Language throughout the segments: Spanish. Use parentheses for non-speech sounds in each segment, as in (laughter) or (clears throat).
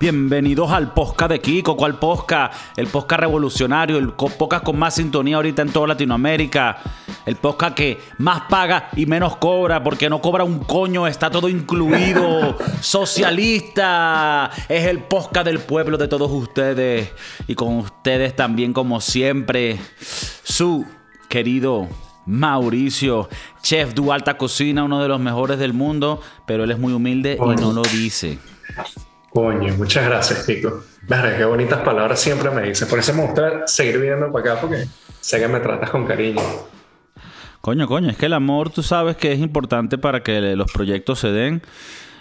Bienvenidos al Posca de Kiko. ¿Cuál Posca? El Posca revolucionario, el Posca con más sintonía ahorita en toda Latinoamérica. El Posca que más paga y menos cobra, porque no cobra un coño, está todo incluido. (laughs) Socialista. Es el Posca del pueblo de todos ustedes. Y con ustedes también, como siempre, su querido Mauricio, chef de alta cocina, uno de los mejores del mundo, pero él es muy humilde y no lo dice. Coño, muchas gracias, Pico. Verga, qué bonitas palabras siempre me dices. Por eso me gusta seguir viviendo para acá porque sé que me tratas con cariño. Coño, coño, es que el amor tú sabes que es importante para que los proyectos se den.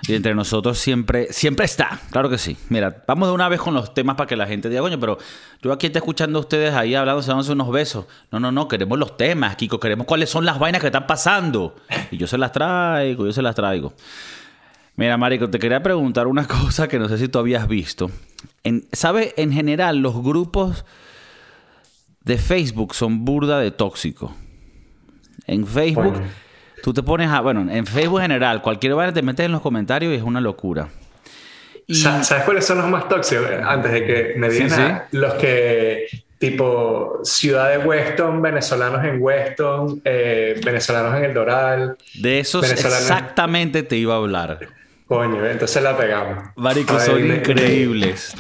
Y entre nosotros siempre, siempre está, claro que sí. Mira, vamos de una vez con los temas para que la gente diga, coño, pero yo aquí estoy escuchando a ustedes ahí hablando, se dándose unos besos. No, no, no, queremos los temas, Kiko, queremos cuáles son las vainas que están pasando. Y yo se las traigo, yo se las traigo. Mira, Marico, te quería preguntar una (laughs) cosa que no sé si tú habías visto. En, ¿Sabes? En general, los grupos de Facebook son burda de tóxico. En Facebook... Tú te pones a, bueno, en Facebook en general, cualquier vaina te metes en los comentarios y es una locura. ¿Sabes cuáles son los más tóxicos? Antes de que me digan los que tipo ciudad de Weston, venezolanos en Weston, eh, venezolanos en el Doral. De esos exactamente te iba a hablar. Coño, entonces la pegamos. Marico, son increíbles.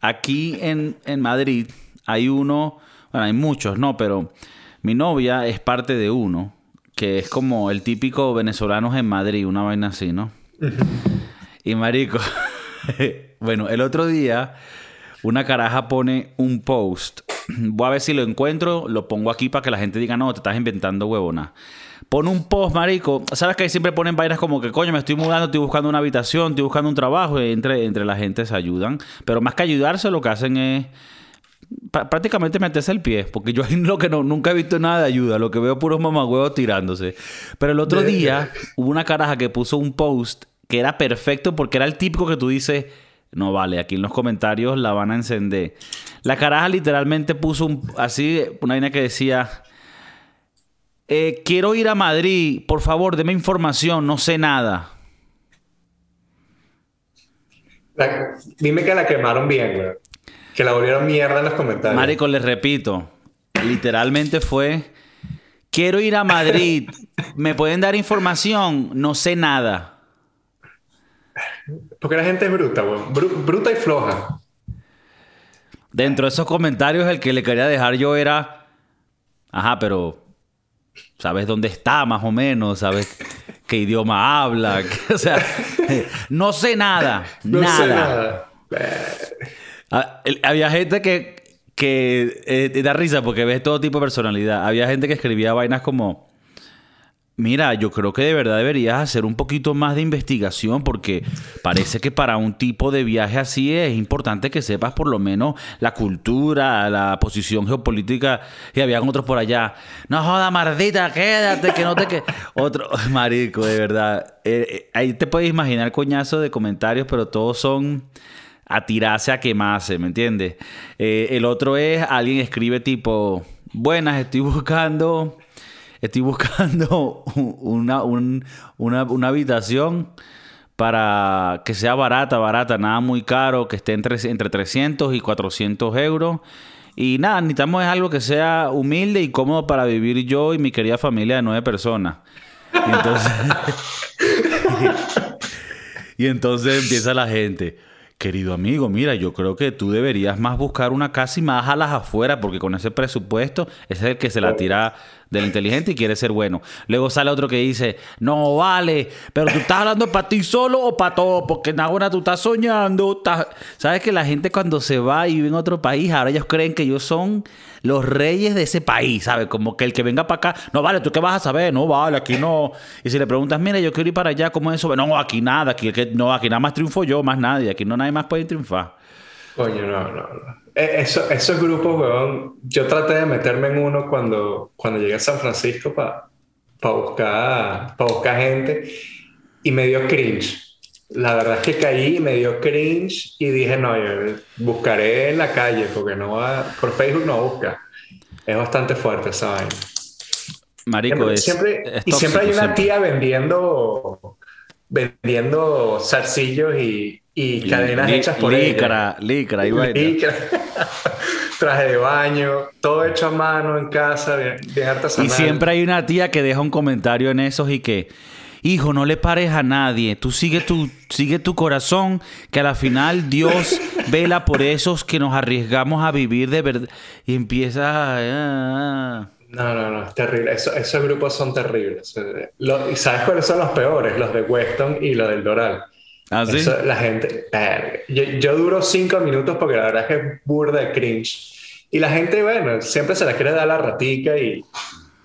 Aquí en, en Madrid hay uno, bueno, hay muchos, no, pero mi novia es parte de uno que es como el típico venezolanos en Madrid, una vaina así, ¿no? y marico, (laughs) bueno, el otro día una caraja pone un post. Voy a ver si lo encuentro, lo pongo aquí para que la gente diga, no, te estás inventando huevona. Pone un post, marico. Sabes que ahí siempre ponen vainas como que, coño, me estoy mudando, estoy buscando una habitación, estoy buscando un trabajo. Y entre, entre la gente se ayudan. Pero más que ayudarse, lo que hacen es prácticamente metes el pie, porque yo lo que no, nunca he visto nada de ayuda, lo que veo puros mamagüevos tirándose. Pero el otro día hubo una caraja que puso un post que era perfecto porque era el típico que tú dices, no vale, aquí en los comentarios la van a encender. La caraja literalmente puso un, así una línea que decía, eh, quiero ir a Madrid, por favor, deme información, no sé nada. dime que la quemaron bien, güey. Que la volvieron mierda en los comentarios. Marico, les repito, literalmente fue, quiero ir a Madrid, ¿me pueden dar información? No sé nada. Porque la gente es bruta, bruta y floja. Dentro de esos comentarios, el que le quería dejar yo era, ajá, pero ¿sabes dónde está más o menos? ¿Sabes qué idioma habla? (laughs) o sea, (laughs) no sé nada. No nada. Sé nada. Ah, había gente que, que eh, da risa porque ves todo tipo de personalidad. Había gente que escribía vainas como, mira, yo creo que de verdad deberías hacer un poquito más de investigación porque parece que para un tipo de viaje así es importante que sepas por lo menos la cultura, la posición geopolítica. Y habían otros por allá, no joda, mardita, quédate, que no te que (laughs) Otro, (laughs) marico, de verdad. Eh, eh, ahí te puedes imaginar coñazo de comentarios, pero todos son a tirarse a quemarse, ¿me entiendes? Eh, el otro es, alguien escribe tipo, buenas, estoy buscando, estoy buscando (laughs) una, una, habitación para que sea barata, barata, nada muy caro, que esté entre, entre 300 y 400 euros. Y nada, necesitamos algo que sea humilde y cómodo para vivir yo y mi querida familia de nueve personas. Y entonces, (laughs) y entonces empieza la gente. Querido amigo, mira, yo creo que tú deberías más buscar una casa y más a las afueras, porque con ese presupuesto ese es el que se la tira del inteligente y quiere ser bueno. Luego sale otro que dice, no vale, pero tú estás hablando para ti solo o para todo, porque en tú estás soñando. Sabes que la gente cuando se va y vive en otro país, ahora ellos creen que ellos son los reyes de ese país, ¿sabes? Como que el que venga para acá, no vale, ¿tú qué vas a saber? No vale, aquí no. Y si le preguntas, mira, yo quiero ir para allá, ¿cómo es eso? No, aquí nada, aquí, no, aquí nada más triunfo yo, más nadie, aquí no nadie más puede triunfar. Coño, no, no, no. Eh, eso, esos grupos, weón, yo traté de meterme en uno cuando, cuando llegué a San Francisco para buscar, para buscar gente y me dio cringe. La verdad es que caí y me dio cringe y dije, no, yo buscaré en la calle porque no va, por Facebook no busca. Es bastante fuerte esa Marico, siempre, y siempre hay una tía vendiendo vendiendo zarcillos y, y cadenas hechas por licra, Licra, licra. (laughs) Traje de baño, todo hecho a mano en casa, bien, artesanal. Y siempre hay una tía que deja un comentario en esos y que, hijo, no le pares a nadie, tú sigue tu, sigue tu corazón, que a la final Dios (laughs) vela por esos que nos arriesgamos a vivir de verdad. Y empieza a... No, no, no, es terrible. esos grupos son terribles. ¿Y sabes cuáles son los peores? Los de Weston y los del Doral. ¿Ah, sí? la gente. Yo, duro cinco minutos porque la verdad es que es burda de cringe. Y la gente, bueno, siempre se la quiere dar la ratica y,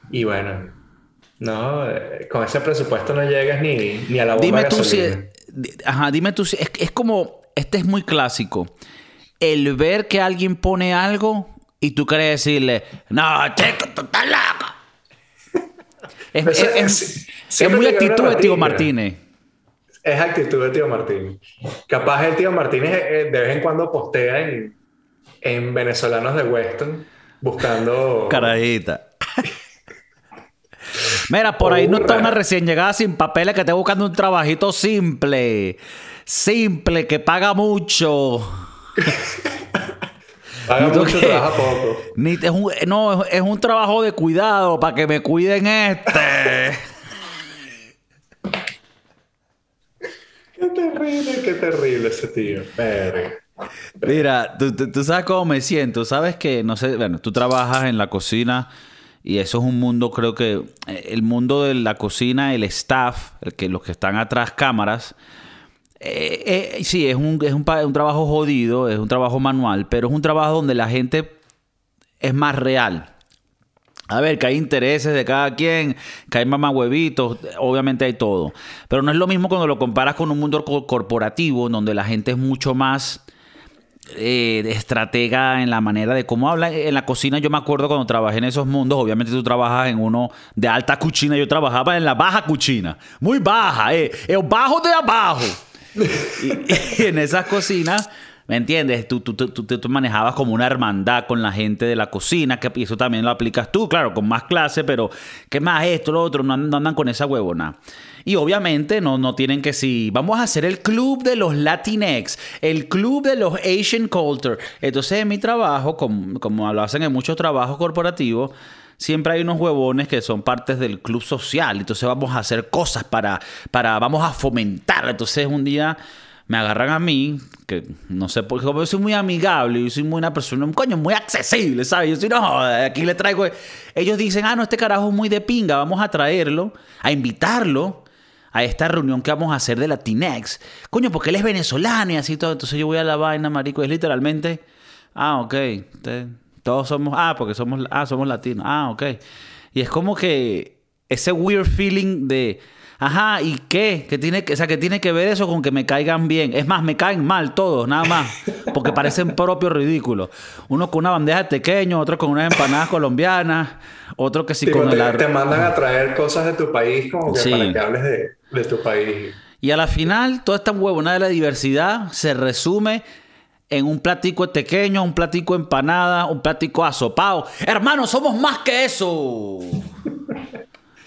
y bueno, no, eh, con ese presupuesto no llegas ni, ni a la bomba Dime tú si. Ajá, dime tú si. Es, es como. Este es muy clásico. El ver que alguien pone algo y tú quieres decirle, no, chico, tú estás loco. es, es, muy actitud de Tío Martínez. Es actitud de Tío Martínez. Capaz el Tío Martínez eh, de vez en cuando postea en, en venezolanos de Weston buscando... (laughs) Carajita. Mira, por ahí no está una recién llegada sin papeles que esté buscando un trabajito simple. Simple, que paga mucho. (laughs) Paga mucho, trabaja poco. es un, no, es un trabajo de cuidado para que me cuiden este. (laughs) qué terrible, qué terrible ese tío. Mira, tú, tú, sabes cómo me siento. Sabes que, no sé, bueno, tú trabajas en la cocina y eso es un mundo, creo que eh, el mundo de la cocina, el staff, el que, los que están atrás cámaras, eh, eh, sí, es, un, es un, trabajo jodido, es un trabajo manual, pero es un trabajo donde la gente es más real. A ver, que hay intereses de cada quien, que hay mamá huevitos, obviamente hay todo. Pero no es lo mismo cuando lo comparas con un mundo corporativo, donde la gente es mucho más eh, estratega en la manera de cómo habla. En la cocina yo me acuerdo cuando trabajé en esos mundos, obviamente tú trabajas en uno de alta cuchina, yo trabajaba en la baja cuchina, muy baja, eh, el bajo de abajo y, en esas cocinas, ¿me entiendes? Tú, tú, tú, tú, manejabas como una hermandad con la gente de la cocina, que eso también lo aplicas tú, claro, con más clase, pero ¿qué más esto, lo otro? No, andan con esa huevona. Y obviamente no, no tienen que si vamos a hacer el club de los Latinx, el club de los Asian Culture. Entonces en mi trabajo, como, como lo hacen en muchos trabajos corporativos, siempre hay unos huevones que son partes del club social. Entonces vamos a hacer cosas para, para vamos a fomentar. Entonces un día me agarran a mí, que no sé por qué, yo soy muy amigable, yo soy muy una persona, coño, muy accesible, ¿sabes? Yo soy, no, aquí le traigo. Ellos dicen, ah, no, este carajo es muy de pinga, vamos a traerlo, a invitarlo a esta reunión que vamos a hacer de Latinex. Coño, porque él es venezolano y así todo. Entonces yo voy a la vaina, marico, es literalmente, ah, ok, todos somos, ah, porque somos, ah, somos latinos, ah, ok. Y es como que ese weird feeling de, ajá, ¿y qué? Que tiene, o sea, que tiene que ver eso con que me caigan bien. Es más, me caen mal todos, nada más, porque parecen propios ridículos. Uno con una bandeja de pequeño, otro con unas empanadas colombianas, otro que sí con te, el... Te mandan a traer cosas de tu país como que para que hables de, de tu país. Y a la final, toda esta huevona de la diversidad se resume en un platico pequeño, un platico empanada, un platico asopado. Hermano, somos más que eso.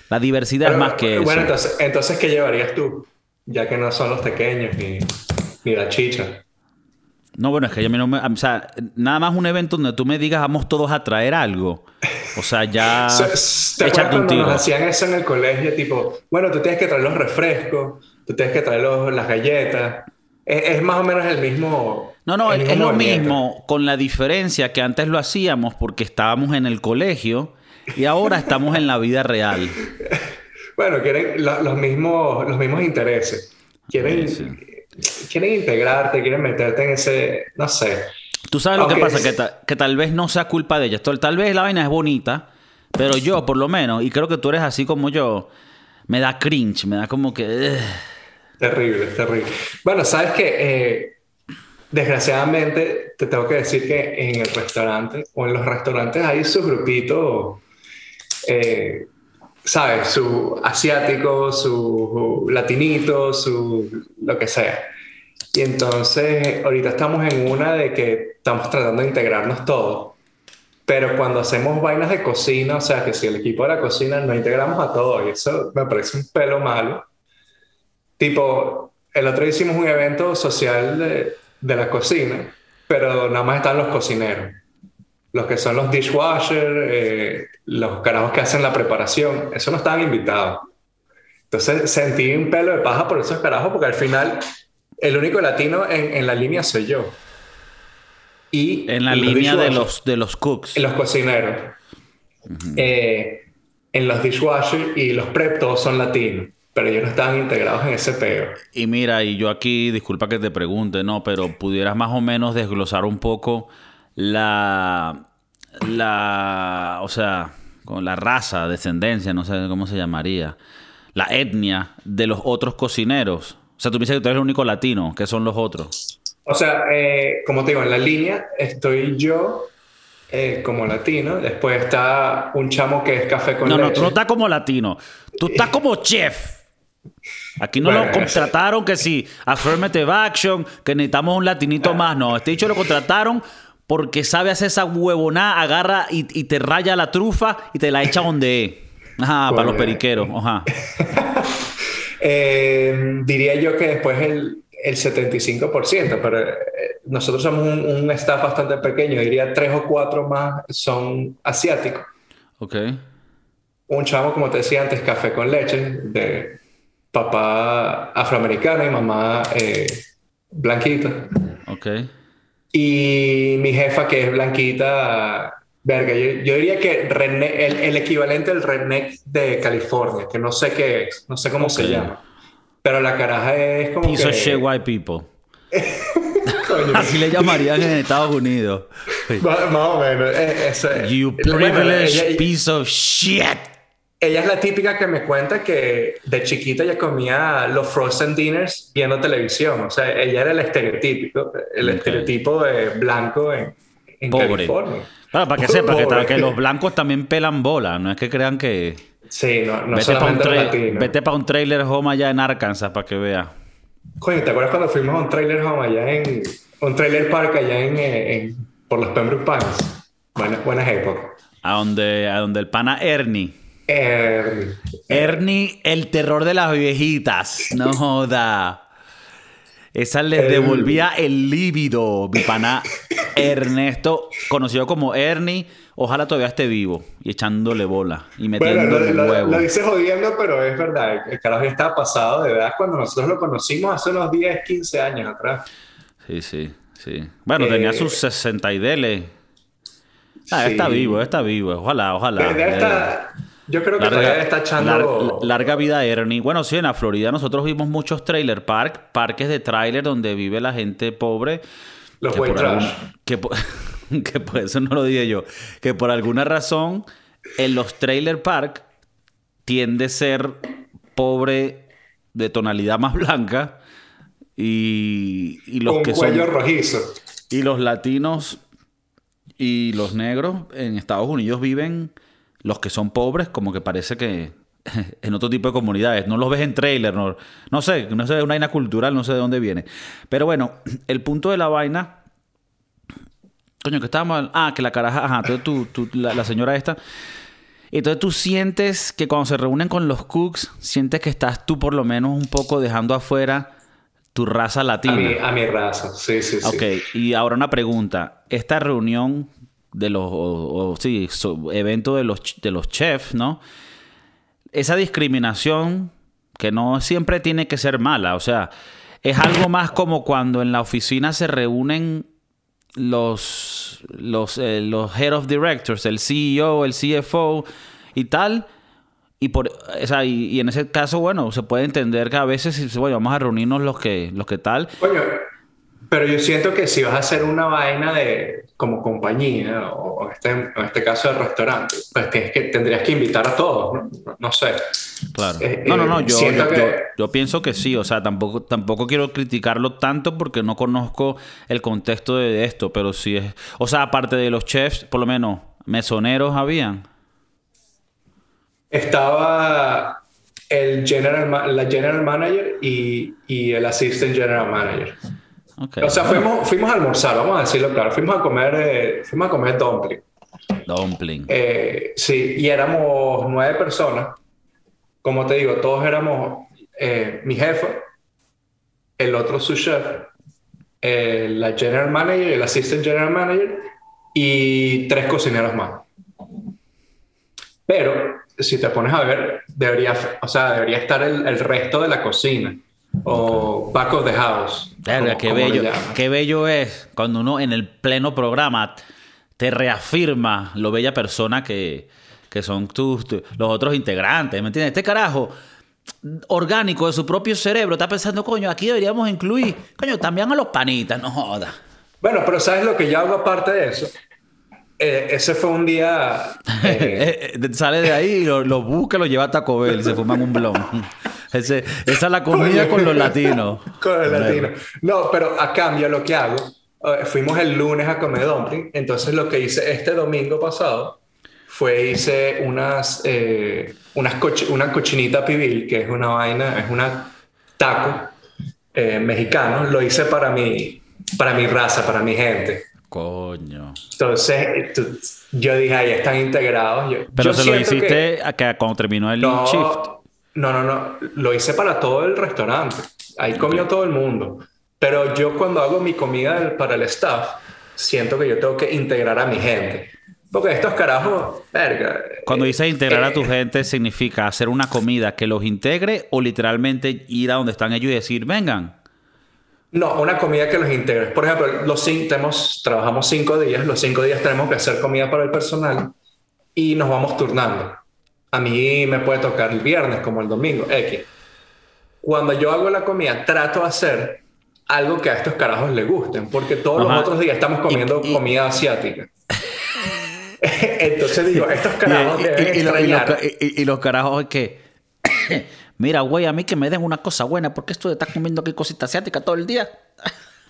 La diversidad es más que eso. Bueno, entonces, entonces, ¿qué llevarías tú? Ya que no son los pequeños ni, ni la chicha. No, bueno, es que a mí no me... O sea, nada más un evento donde tú me digas vamos todos a traer algo. O sea, ya... (laughs) ¿Te acuerdas cuando nos hacían eso en el colegio? Tipo, bueno, tú tienes que traer los refrescos, tú tienes que traer los, las galletas. Es, más o menos el mismo... No, no, es lo mismo, con la diferencia que antes lo hacíamos porque estábamos en el colegio y ahora estamos en la vida real. (laughs) bueno, quieren los, mismos, los mismos intereses. Quieren, quieren integrarte, quieren meterte en ese, no sé. Tú sabes lo que pasa, que, que, tal vez no sea culpa de ellos. Tal vez la vaina es bonita, pero yo por lo menos, y creo que tú eres así como yo, me da cringe, me da como que... Terrible, terrible. Bueno, sabes que eh, desgraciadamente te tengo que decir que en el restaurante o en los restaurantes hay su grupito, eh, ¿sabes? Su asiático, su latinito, su lo que sea. Y entonces ahorita estamos en una de que estamos tratando de integrarnos todos. Pero cuando hacemos vainas de cocina, o sea, que si el equipo de la cocina no integramos a todos, y eso me parece un pelo malo, Tipo, el otro día hicimos un evento social de, de la cocina, pero nada más están los cocineros. Los que son los dishwashers, eh, los carajos que hacen la preparación, eso no estaban invitados. Entonces sentí un pelo de paja por esos carajos, porque al final el único latino en, en la línea soy yo. Y en la línea de los, de los cooks. En los cocineros. eh, en los dishwashers y los prep todos son latinos. Pero ellos no estaban integrados en ese peo. Y mira, y yo aquí, disculpa que te pregunte, ¿no? Pero pudieras más o menos desglosar un poco la. La. O sea, con la raza, descendencia, no sé cómo se llamaría. La etnia de los otros cocineros. O sea, tú dices que tú eres el único latino. ¿Qué son los otros? O sea, eh, como te digo, en la línea estoy yo eh, como latino. Después está un chamo que es café con no, leche. No, tú no estás como latino. Tú estás (laughs) como chef. Aquí no Bueno, lo contrataron que sí, affirmative action, que necesitamos un latinito más. No, este dicho lo contrataron porque sabe hacer esa huevonada, agarra y, y te raya la trufa y te la echa donde es. Ajá, para los periqueros. Ajá. (laughs) Eh, diría yo que después el, el 75%, pero eh, nosotros somos un, un staff bastante pequeño. Diría tres o cuatro más son asiáticos. Ok. Un chamo, como te decía antes, café con leche, de papá afroamericano y mamá eh, blanquita. Ok. Y mi jefa, que es blanquita, verga, yo, yo diría que redneck- el, el equivalente al redneck de California, que no sé qué es, no sé cómo se llama. Pero la caraja es como Piece que... white people. Así le llamarían en Estados Unidos. más, o menos. es. You privileged piece of shit. Ella es la típica que me cuenta que de chiquita ya comía los frozen dinners viendo televisión. O sea, ella era el estereotípico, el estereotipo de blanco en, en Pobre. California. Claro, para que sepa que, que los blancos también pelan bola. No es que crean que... Sí, no, no vete para un, tra- pa' un trailer home allá en Arkansas para que vea. Coño, ¿te acuerdas cuando fuimos a un trailer home allá en... Un trailer park allá en... eh, en- por los Pembroke Pines? Buenas, buenas épocas. A donde, a donde el pana Ernie. Eh, Ernie, el terror de las viejitas. No (laughs) joda. Esa les devolvía el líbido. Mi pana Ernesto, conocido como Ernie, ojalá todavía esté vivo y echándole bola y bueno, metiendo lo, huevo. lo dices jodiendo, pero es verdad. El carajo ya estaba pasado de edad cuando nosotros lo conocimos hace unos 10, 15 años atrás. Sí, sí, sí. Bueno, Eh, tenía sus 60 y dele. Ah, Sí. está vivo, está vivo. Ojalá, ojalá. Debe estar- yo creo que todavía está echando... lar- larga vida Ernie. Bueno, sí, en la Florida nosotros vimos muchos trailer park, parques de trailer donde vive la gente pobre. Los que por algún- que, por, (laughs) que por eso no lo dije yo. Que por alguna razón en los trailer park tiende a ser pobre de tonalidad más blanca y, y los que cuello son rojizo. y los latinos y los negros en Estados Unidos viven, los que son pobres, como que parece que (laughs) en otro tipo de comunidades. No los ves en trailer, no, no sé, no sé, es una vaina cultural, no sé de dónde viene. Pero bueno, (clears throat) el punto de la vaina. Coño, que estábamos. Ah, que la caraja. Ajá, entonces tú, tú- la, la señora esta. Entonces tú sientes que cuando se reúnen con los cooks, sientes que estás tú por lo menos un poco dejando afuera tu raza A latina. mi, a mi raza, sí, sí, sí. Ok, y ahora una pregunta. Esta reunión de los, o, sí, so- evento de los, de los chefs, ¿no? Esa discriminación que no siempre tiene que ser mala, o sea, es algo más como cuando en la oficina se reúnen los, los, eh, los head of directors, el CEO, el CFO y tal. Y, por, o sea, y, en ese caso, bueno, se puede entender que a veces, si- bueno, vamos a reunirnos los que, los que tal. Pero yo siento que si vas a hacer una vaina de como compañía, o en este, en este caso de restaurante, pues tienes que, tendrías que invitar a todos, ¿no? Sé. Claro. Eh, No, no, no, eh, yo, yo, que- yo- yo pienso que sí, o sea, tampoco, tampoco quiero criticarlo tanto porque no conozco el contexto de esto, pero sí es, o sea, aparte de los chefs, por lo menos mesoneros habían. Estaba el general, la general manager y, y el assistant general manager. Ok. O sea, fuimos, fuimos a almorzar, vamos a decirlo claro. Fuimos a comer, eh, fuimos a comer dumpling. Dumpling. Eh, sí, y éramos nueve personas. Como te digo, todos éramos eh, mi jefa, el otro sous chef, eh, la general manager, el assistant general manager y tres cocineros más. Pero si te pones a ver, debería, o sea, debería estar el, el resto de la cocina o of the house. Verga, como- qué como bello, qué bello es cuando uno en el pleno programa te reafirma lo bella persona que, que son tus, tu- los otros integrantes, ¿me entiendes? Este carajo orgánico de su propio cerebro está pensando, coño, aquí deberíamos incluir, coño, también a los panitas, no joda. Bueno, pero ¿sabes lo que yo hago aparte de eso? Eh, ese fue un día... eh, (laughs) Eh, eh, Sale de ahí lo, lo busca, lo lleva a Taco Bell y se fuman un blon. (laughs) Ese- esa es la comida con los latinos. Con el latino. No, pero a cambio lo que hago, eh, fuimos el lunes a comer dumpling, entonces lo que hice este domingo pasado fue hice unas, eh, unas cochi- una cochinita pibil, que es una vaina, es una taco mexicano, lo hice para mi, para mi raza, para mi gente. Coño. Entonces, yo dije, ahí están integrados. Yo- Pero yo se lo que- hiciste a que cuando terminó el shift. no, no, no, no. Lo hice para todo el restaurante. Ahí comió todo el mundo. Pero yo cuando hago mi comida para el staff, siento que yo tengo que integrar a mi gente. Porque estos carajos, verga. Cuando eh, dices integrar a eh, tu gente, ¿significa hacer una comida que los integre o literalmente ir a donde están ellos y decir, vengan? No, una comida que los integre. Por ejemplo, los tenemos, trabajamos cinco días. Los cinco días tenemos que hacer comida para el personal y nos vamos turnando. A mí me puede tocar el viernes como el domingo, X. Cuando yo hago la comida, trato de hacer algo que a estos carajos les gusten, porque todos Ajá. los otros días estamos comiendo Y- y- comida asiática. (laughs) Entonces digo, estos carajos Y- deben y- los extrañar. y- los carajos que, mira, güey, a mí que me den una cosa buena, porque esto de estar comiendo aquí cosita asiática todo el día.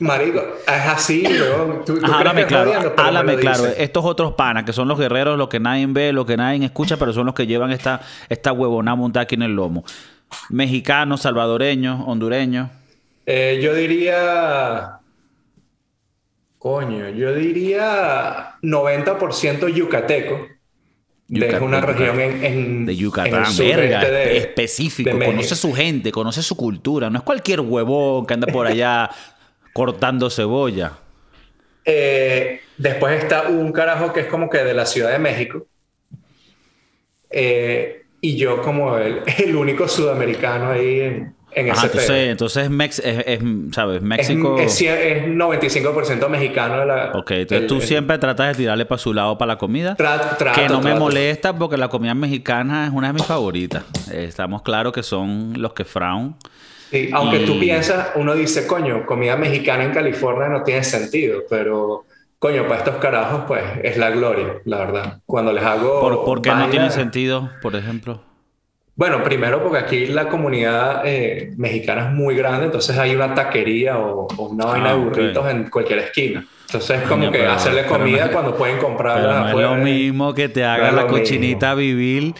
Marico, es así, weón. Tú, tú Ajá, crees háblame claro, háblame claro. Estos otros panas, que son los guerreros, los que nadie ve, los que nadie escucha, pero son los que llevan esta, esta huevona montada aquí en el lomo. Mexicanos, salvadoreños, hondureños. Eh, yo diría. Coño, yo diría 90% yucateco. De una región en, en- de Yucatán, verga, de- específico, de conoce su gente, conoce su cultura, no es cualquier huevón que anda por allá (laughs) cortando cebolla. Eh, después está un carajo que es como que de la Ciudad de México. Eh, y yo como el, (laughs) el único sudamericano ahí en, en Ajá, ese pedo. entonces, entonces Mex- es, es, ¿sabes? Es, México. es, es 95% mexicano. de La, Ok, entonces el- tú el- siempre tratas de tirarle para su lado para la comida. Tra- trato, que no me trato. molesta porque la comida mexicana es una de mis favoritas. Estamos claros que son los que fraun. Sí, aunque tú Y- piensas, uno dice, coño, comida mexicana en California no tiene sentido, pero coño, para estos carajos, pues es la gloria, la verdad. Cuando les hago. ¿Por, por qué no tiene sentido, por ejemplo? Bueno, primero porque aquí la comunidad eh, mexicana es muy grande, entonces hay una taquería o, o una vaina Ah, de ok. burritos en cualquier esquina. Entonces es como Coño, que pero- hacerle comida no cuando pueden comprarla no es lo mismo que te haga la cochinita vivir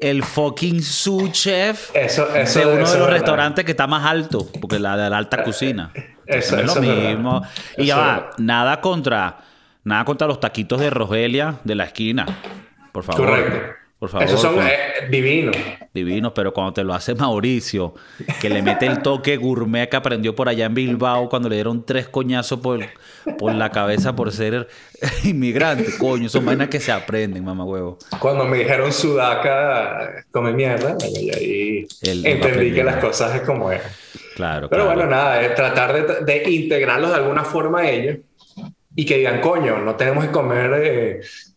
el fucking sous chef Eso, eso, de uno eso de los restaurantes que está más alto, porque la de la alta cocina. Eso- no es lo verdad. mismo. Y ya va, nada contra, nada contra los taquitos de Rogelia de la esquina. Por favor. Correcto. Por favor. Esos son eh, divinos. divinos, pero cuando te lo hace Mauricio, que le mete el toque gourmet que aprendió por allá en Bilbao cuando le dieron tres coñazos por, por la cabeza por ser (laughs) inmigrante. Coño, son vainas que se aprenden, mamá huevo. Cuando me dijeron sudaca, come mierda, y ahí El- entendí el- que las cosas es como es. Claro, Pero claro. bueno, nada, es tratar de, de integrarlos de alguna forma a ellos y que digan, coño, no tenemos que comer eh, (clears throat)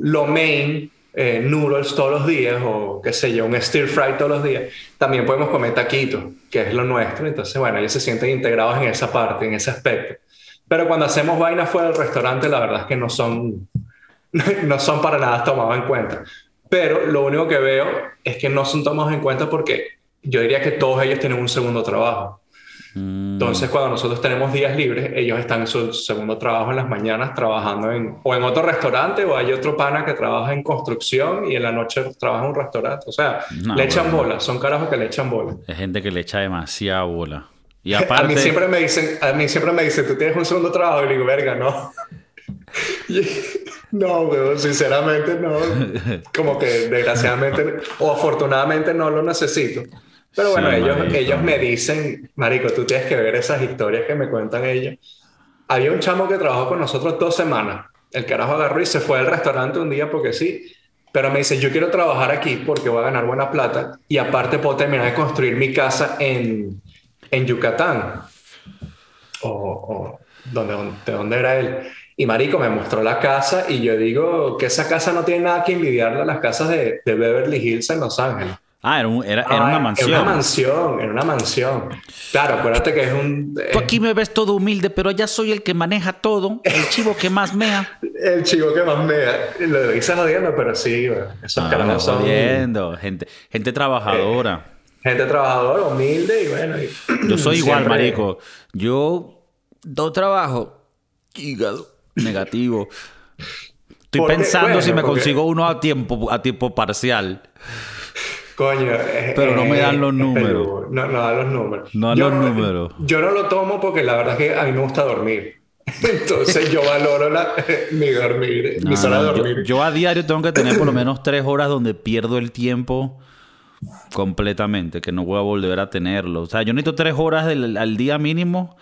lo main, eh, noodles todos los días o qué sé yo, un stir fry todos los días. También podemos comer taquitos, que es lo nuestro. Entonces, bueno, ellos se sienten integrados en esa parte, en ese aspecto. Pero cuando hacemos vainas fuera del restaurante, la verdad es que no son, (laughs) no son para nada tomados en cuenta. Pero lo único que veo es que no son tomados en cuenta porque yo diría que todos ellos tienen un segundo trabajo. Mm, Entonces, cuando nosotros tenemos días libres, ellos están en su segundo trabajo en las mañanas trabajando en, o en otro restaurante o hay otro pana que trabaja en construcción y en la noche trabaja en un restaurante. O sea, No, le echan bueno. bola, son carajos que le echan bola. es gente que le echa demasiada bola. Y (laughs) A aparte, mí siempre me dicen, a mí siempre me dicen, tú tienes un segundo trabajo y digo, verga, no. (laughs) No, weón, sinceramente no. (laughs) Como que desgraciadamente o afortunadamente no lo necesito. Pero bueno, ellos, ellos me dicen, Marico, tú tienes que ver esas historias que me cuentan ellos. Había un chamo que trabajó con nosotros dos semanas. El carajo agarró y se fue al restaurante un día porque sí. Pero me dice, yo quiero trabajar aquí porque voy a ganar buena plata y aparte puedo terminar de construir mi casa en, en Yucatán. O, o donde, ¿de dónde era él? Y Marico me mostró la casa y yo digo que esa casa no tiene nada que envidiarle a las casas de, de Beverly Hills en Los Ángeles. Ah, era, era, era una mansión. Era una mansión, era una mansión. Claro, acuérdate que es un... Tú aquí me ves todo humilde, pero ya soy el que maneja todo, el chivo que más mea. (laughs) el chivo que más mea. Lo dices jodiendo, pero sí, esos no, carajos son... Jodiendo. Gente, gente trabajadora. Eh, gente trabajadora, humilde y bueno... Yo soy (clears throat) igual, marico. Yo do trabajo, hígado, negativo. Estoy pensando si me consigo uno a tiempo, a tiempo parcial. Coño. Pero no me dan los números. No, no dan los números. No dan los números. Yo no lo tomo porque la verdad es que a mí me gusta dormir. (laughs) Entonces yo valoro la, (laughs) mi dormir, mi zona de dormir. Yo, a diario tengo que tener por lo (clears throat) menos tres horas donde pierdo el tiempo completamente, que no voy a volver a tenerlo. O sea, yo necesito tres horas al día mínimo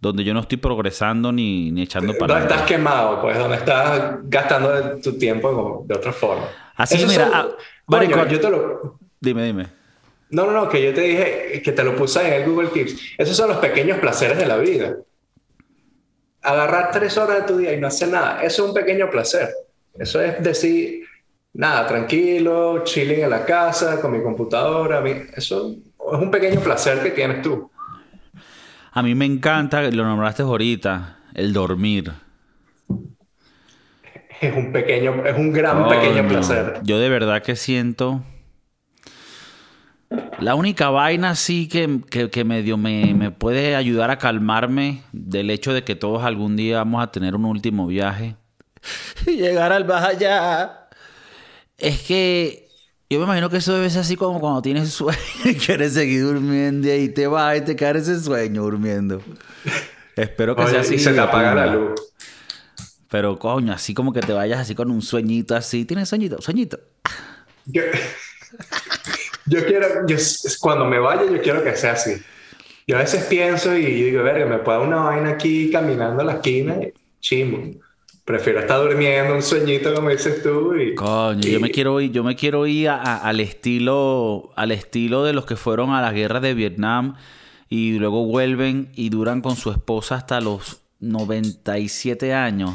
donde yo no estoy progresando ni, ni echando para Donde estás quemado, pues, donde estás gastando tu tiempo de otra forma. Así, mira, ah, yo te lo, Dime, dime. No, no, no, que yo te dije que te lo puse en el Google Keeps. Esos son los pequeños placeres de la vida. Agarrar tres horas de tu día y no hacer nada, eso es un pequeño placer. Eso es decir, nada, tranquilo, chilling en la casa, con mi computadora. Eso es un pequeño placer que tienes tú. A mí me encanta, lo nombraste ahorita, el dormir. Es un pequeño, es un gran pequeño placer. Yo de verdad que siento la única vaina sí que, que, medio me, me, puede ayudar a calmarme del hecho de que todos algún día vamos a tener un último viaje y (laughs) llegar al más allá. Es que yo me imagino que eso debe ser así como cuando tienes sueño (laughs) y quieres seguir durmiendo y ahí te vas y te quedas ese sueño durmiendo. Espero que sea así. Y se te apaga la luz. Pero coño, así como que te vayas así con un sueñito así. ¿Tienes sueñito? Sueñito. (laughs) yo quiero, yo, cuando me vaya, yo quiero que sea así. Yo a veces pienso y digo, verga, me puedo una vaina aquí caminando a la esquina, chimo. Prefiero estar durmiendo un sueñito, como dices tú. Y, Coño, yo me quiero ir, yo me quiero ir al estilo, al estilo de los que fueron a la guerra de Vietnam y luego vuelven y duran con su esposa hasta los 97 años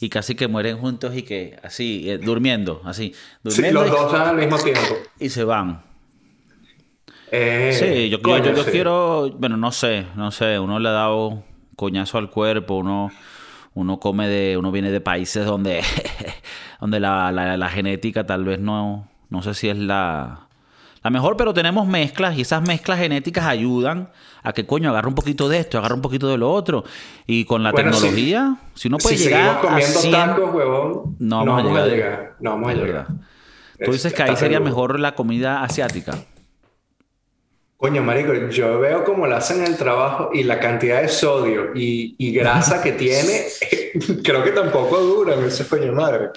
y casi que mueren juntos y que así, eh, durmiendo, así. Durmiendo sí, los dos al mismo tiempo. Y se van. Eh, sí, yo, yo, quiero, bueno, no sé, no sé, uno le ha dado coñazo al cuerpo, uno, uno come de, uno viene de países donde, (laughs) donde la, la, genética tal vez no, no sé si es la, la mejor, pero tenemos mezclas y esas mezclas genéticas ayudan a que coño agarre un poquito de esto, agarre un poquito de lo otro. Y con la tecnología, si, uno puede llegar comiendo tacos, huevón, no vamos, a, llegar. No vamos a llegar. Tú dices que ahí sería mejor la comida asiática. Coño, marico, yo veo cómo la hacen el trabajo y la cantidad de sodio y, grasa que tiene, (laughs) creo que tampoco duran ese coño madre.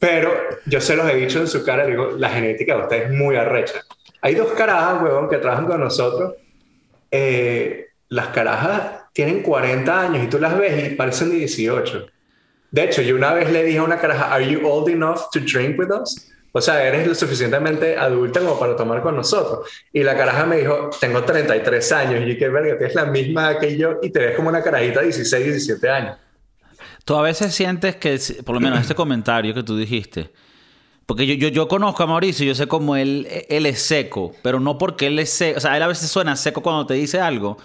Pero yo se los he dicho en su cara, digo, la genética de ustedes es muy arrecha. Hay dos carajas, huevón, que trabajan con nosotros. Eh, las carajas tienen 40 años y tú las ves y parecen de 18. De hecho, yo una vez le dije a una caraja, ¿Are you old enough to drink with us? O sea, eres lo suficientemente adulta como para tomar con nosotros. Y la caraja me dijo, tengo 33 años. Y yo, qué verga, tienes la misma que yo y te ves como una carajita de 16, 17 años. Tú a veces sientes que, por lo menos este (clears throat) comentario que tú dijiste, porque yo, yo, yo, conozco a Mauricio, yo sé cómo él, él es seco, pero no porque él es seco, o sea, él a veces suena seco cuando te dice algo,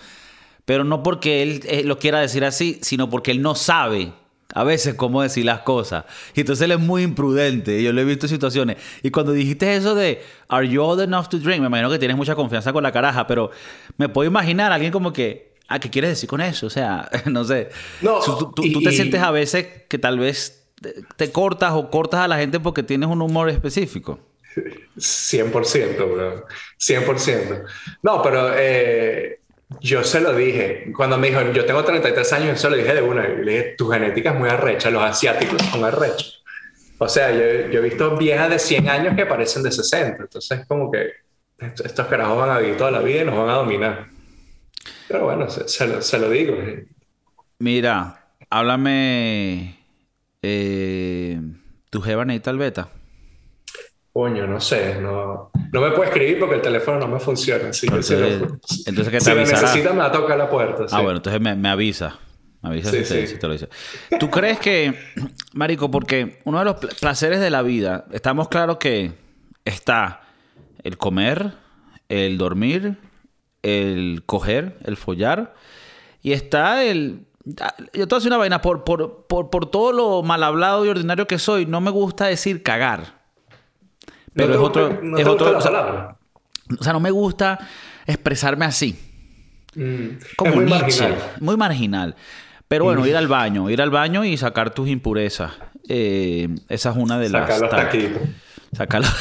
pero no porque él, él lo quiera decir así, sino porque él no sabe a veces cómo decir las cosas. Y entonces él es muy imprudente. Yo lo he visto en situaciones. Y cuando dijiste eso de, ¿Are you old enough to drink? Me imagino que tienes mucha confianza con la caraja, pero me puedo imaginar a alguien como que, ¿a qué quieres decir con eso? O sea, (laughs) no sé. No, tú, te sientes a veces que tal vez te, cortas o cortas a la gente porque tienes un humor específico. 100%, bro. 100%. No, pero eh, yo se lo dije. Cuando me dijo, yo tengo 33 años, se lo dije de una. Le dije, tu genética es muy arrecha, los asiáticos son arrechos. O sea, yo, yo, he visto viejas de 100 años que parecen de 60. Entonces, como que estos carajos van a vivir toda la vida y nos van a dominar. Pero bueno, se, lo, digo. Mira, háblame. Eh, ¿Tu jeva necesita el beta? Coño, no sé, no, no me puede escribir porque el teléfono no me funciona. Así que entonces, entonces ¿qué te si necesita, me va a tocar la puerta. Ah, bueno, entonces me, me avisa. Me avisa si, te, si, te, lo dice. ¿Tú crees que, Marico, porque uno de los placeres de la vida, estamos claros que está el comer, el dormir, el coger, el follar, y está el... Yo te voy a una vaina, por, por, por, por todo lo mal hablado y ordinario que soy, no me gusta decir cagar. Pero es otro. es otro o, sea, no me gusta expresarme así. Mm, como muy marginal. Muy marginal. Pero bueno, ir al baño, ir al baño y sacar tus impurezas. Eh, esa es una de las. Sacar los taquitos. Sacarlos.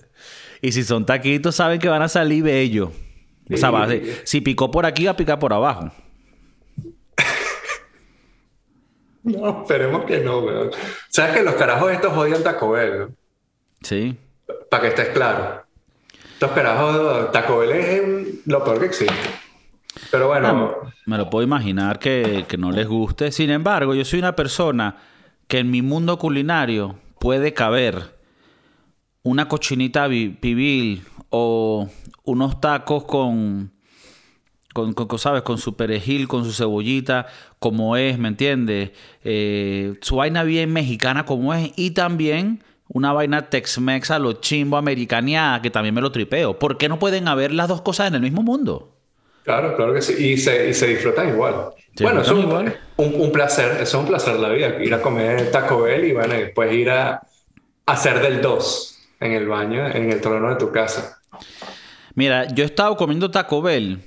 (laughs) y si son taquitos, saben que van a salir bellos. O sea, si picó por aquí, va a picar por abajo. (laughs) no, esperemos que no, weón. ¿Sabes que los carajos estos odian Taco Bell? Sí para que estés claro. Estos carajos, Taco Bell es lo peor que existe. Pero bueno. me lo puedo imaginar que, no les guste. Sin embargo, yo soy una persona que en mi mundo culinario puede caber una cochinita pibil o unos tacos con, con, con, ¿sabes? Con su perejil, con su cebollita, como es, ¿me entiendes? Eh, su vaina bien mexicana como es. Y también una vaina Tex-Mex a lo chimbo americaneada, que también me lo tripeo. ¿Por qué no pueden haber las dos cosas en el mismo mundo? Claro, claro que sí. Y se, y se disfrutan igual. bueno, es un, un, placer. Es un placer la vida. Ir a comer Taco Bell y bueno, después ir a, hacer del 2 en el baño, en el trono de tu casa. Mira, yo he estado comiendo Taco Bell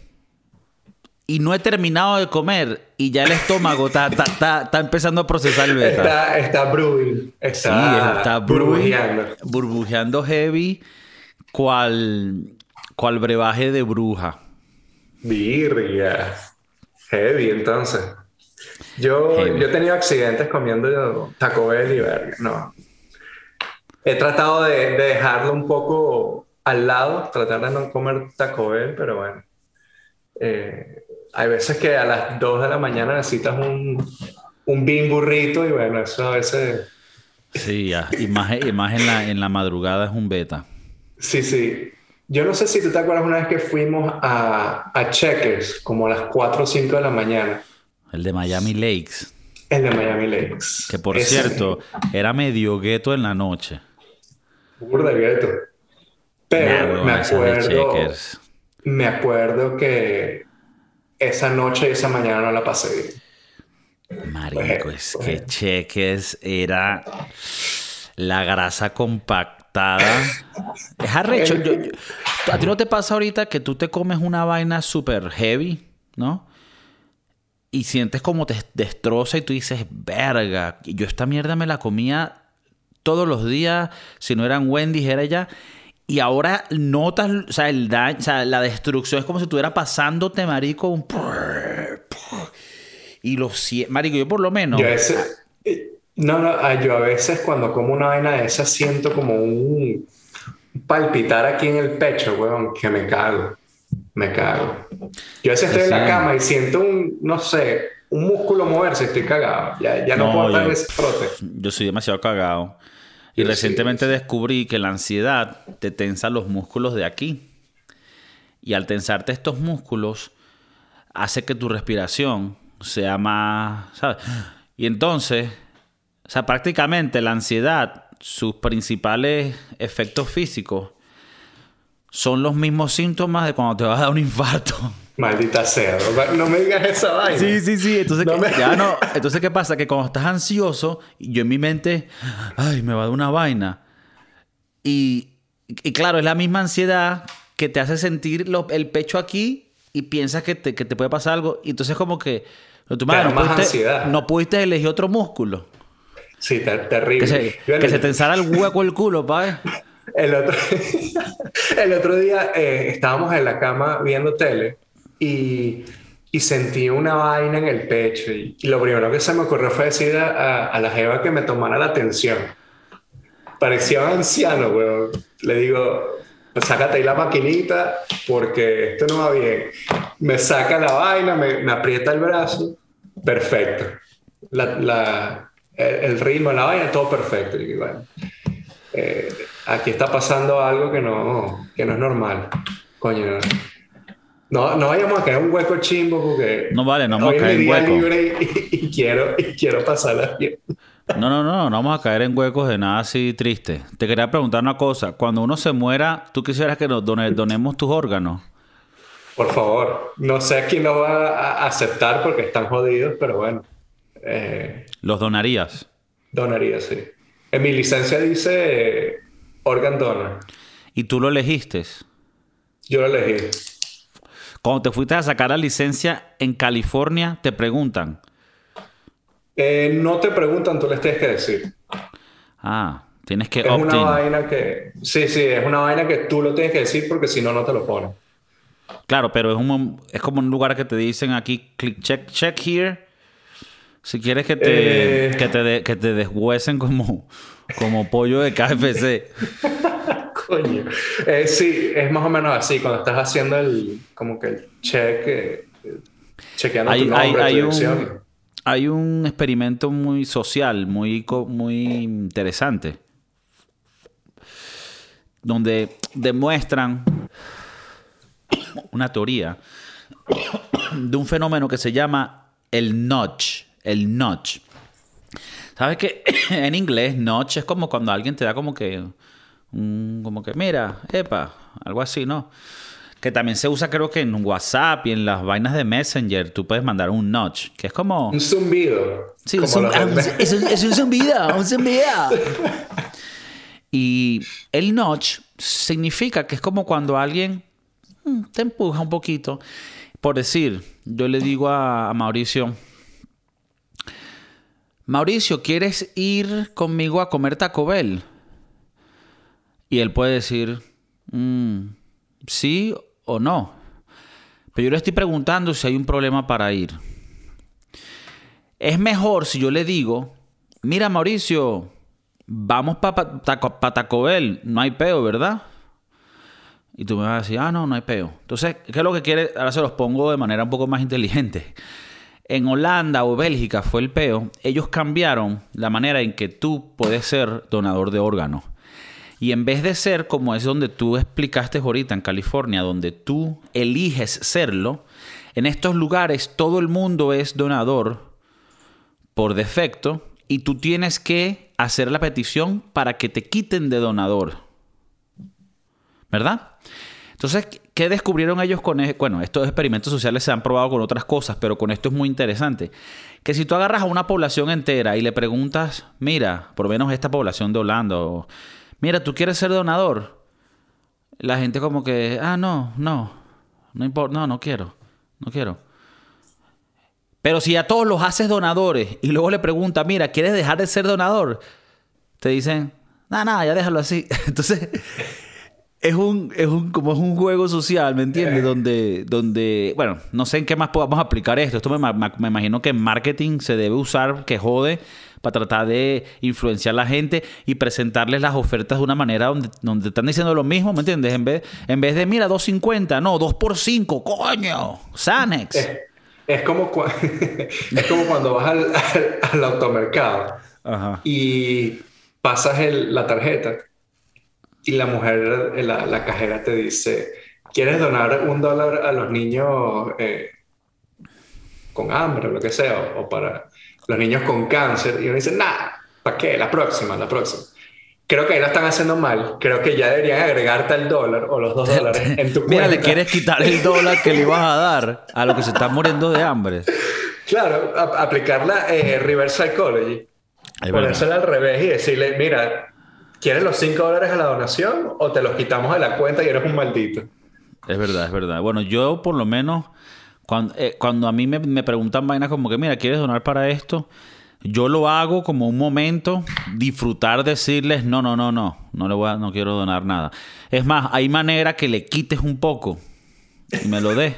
y no he terminado de comer y ya el estómago está, está, empezando a procesar el beta. Está, está brewing. Está, está burbujeando. burbujeando heavy, cual, cual brebaje de bruja. Virga. Heavy, entonces. Yo, yo he tenido accidentes comiendo Taco Bell y verga. No. He tratado de, de dejarlo un poco al lado, tratar de no comer Taco Bell, pero bueno. Eh, hay veces que a las 2 de la mañana necesitas un, un burrito y bueno, eso a veces... Sí, ya. Y más, en, la, en la madrugada es un beta. Sí, sí. Yo no sé si tú te acuerdas una vez que fuimos a, a Checkers, como a las 4 o 5 de la mañana. El de Miami Lakes. El de Miami Lakes. Que por cierto, era medio gueto en la noche. Burda gueto. Pero me acuerdo. Me acuerdo que esa noche y esa mañana no la pasé bien. Marico, es que Cheques era la grasa compactada. Es arrecho. ¿A ti no te pasa ahorita que tú te comes una vaina súper heavy, ¿no? Y sientes como te destroza y tú dices, verga, yo esta mierda me la comía todos los días, si no eran Wendy's, era ya. Y ahora notas, o sea, el daño, o sea, la destrucción es como si estuviera pasándote, marico, un... Y los... Marico, yo por lo menos... Yo no, no, ah, yo a veces cuando como una vaina de esa siento como un palpitar aquí en el pecho, weón, que me cago. Me cago. Yo a veces estoy en la cama y siento un, no sé, un músculo moverse, estoy cagado. Ya, ya no, puedo dar ese trote. Yo soy demasiado cagado. Y recientemente descubrí que la ansiedad te tensa los músculos de aquí. Y al tensarte estos músculos, hace que tu respiración sea más, ¿sabes? Y entonces, o sea, prácticamente la ansiedad, sus principales efectos físicos son los mismos síntomas de cuando te vas a dar un infarto. (laughs) Maldita sea, no me digas esa vaina. Sí, sí, sí. Entonces, ya no. (laughs) Entonces, ¿qué pasa? Que cuando estás ansioso, yo en mi mente, ay, me va a dar una vaina. Y, y claro, es la misma ansiedad que te hace sentir el pecho aquí y piensas que te, que te puede pasar algo. Y entonces, como que. no, pudiste, no pudiste elegir otro músculo. Sí, terrible. Que se, que se tensara el hueco el culo, pa. (laughs) El otro, (laughs) el otro día eh, estábamos en la cama viendo tele y, y sentí una vaina en el pecho. Y, lo primero que se me ocurrió fue decir a, a, la jeva que me tomara la atención. Parecía anciano, weón. Le digo, sácate ahí la maquinita porque esto no va bien. Me saca la vaina, me, me aprieta el brazo, perfecto. La, la, el, ritmo, la vaina, todo perfecto. Y bueno, eh, aquí está pasando algo que no, que no es normal. Coño, no vayamos a caer un hueco chimbo porque... No vale, no vamos a caer en hueco. Y, quiero, y quiero pasarla bien. No, no, no, no vamos a caer en huecos de nada así triste. Te quería preguntar una cosa. Cuando uno se muera, ¿tú quisieras que nos donemos tus órganos? Por favor. No sé quién lo va a aceptar porque están jodidos, pero bueno. Eh, ¿Los donarías? Donaría, sí. En mi licencia dice eh, organ donor. ¿Y tú lo elegiste? Yo lo elegí. Cuando te fuiste a sacar la licencia en California, te preguntan, eh, no te preguntan, tú les tienes que decir. Ah, tienes que Es una vaina que... Sí, sí, es una vaina que tú lo tienes que decir porque si no, no te lo ponen. Claro, pero es, un, es como un lugar que te dicen aquí, click, check, check here. Si quieres que te, eh. que te, que te deshuesen como, como pollo de (laughs) KFC. Coño. Eh, sí, es más o menos así. Cuando estás haciendo el, como que el check, chequeando tu nombre, hay, tu un, hay un experimento muy social, muy, muy interesante, donde demuestran una teoría de un fenómeno que se llama el notch, el notch. ¿Sabes que (clears throat) en inglés notch es como cuando alguien te da como que como que mira, epa, algo así, ¿no? que también se usa creo que en WhatsApp y en las vainas de Messenger, tú puedes mandar un notch, que es como... Un zumbido. Sí, un zumbido. es, un, es un zumbido, un zumbido. y el notch significa que es como cuando alguien mm, te empuja un poquito. Por decir, yo le digo a, Mauricio, Mauricio, ¿quieres ir conmigo a comer Taco Bell? Y él puede decir, mm, sí o no. Pero yo le estoy preguntando si hay un problema para ir. Es mejor si yo le digo, mira Mauricio, vamos para Taco Bell, no hay peo, ¿verdad? Y tú me vas a decir, ah, no, no hay peo. Entonces, ¿qué es lo que quiere? Ahora se los pongo de manera un poco más inteligente. En Holanda o Bélgica fue el peo, ellos cambiaron la manera en que tú puedes ser donador de órganos. Y en vez de ser como es donde tú explicaste ahorita en California, donde tú eliges serlo, en estos lugares todo el mundo es donador por defecto y tú tienes que hacer la petición para que te quiten de donador. ¿Verdad? Entonces, ¿qué descubrieron ellos con esto? Bueno, estos experimentos sociales se han probado con otras cosas, pero con esto es muy interesante. Que si tú agarras a una población entera y le preguntas, mira, por lo menos esta población de Holanda o mira, ¿tú quieres ser donador? La gente como que, ah, no, no, no importa, no, no quiero, no quiero. Pero si a todos los haces donadores y luego le preguntas, mira, ¿quieres dejar de ser donador? Te dicen, nada, nada, ya déjalo así. (laughs) Entonces, es un, es un, como es un juego social, ¿me entiendes? Eh. Donde, donde, bueno, no sé en qué más podamos aplicar esto. Esto me, me imagino que en marketing se debe usar que jode para tratar de influenciar a la gente y presentarles las ofertas de una manera donde, donde están diciendo lo mismo, ¿me entiendes? En vez, en vez de, mira, 2.50, no, 2 por 5, coño, Sanex. Es, como, (laughs) es como cuando vas al, automercado y pasas la tarjeta y la mujer, la, la, cajera te dice, ¿quieres donar un dólar a los niños eh, con hambre o lo que sea? o para los niños con cáncer, y uno dice, nada, ¿para qué? La próxima, la próxima. Creo que ahí lo están haciendo mal. Creo que ya deberían agregarte el dólar o los dos dólares en tu cuenta. Mira, le quieres quitar el dólar que le ibas a dar a lo que se está muriendo de hambre. (laughs) Claro, aplicar la eh, reverse psychology. Ponérsela al revés y decirle, mira, ¿quieres los 5 dólares a la donación o te los quitamos de la cuenta y eres un maldito? Es verdad, es verdad. Bueno, yo por lo menos eh, cuando, a mí me, preguntan vainas como que, mira, ¿quieres donar para esto? Yo lo hago como un momento, disfrutar, decirles, no, no, no, no, no, le voy a, no quiero donar nada. Es más, hay manera que le quites un poco y me lo des.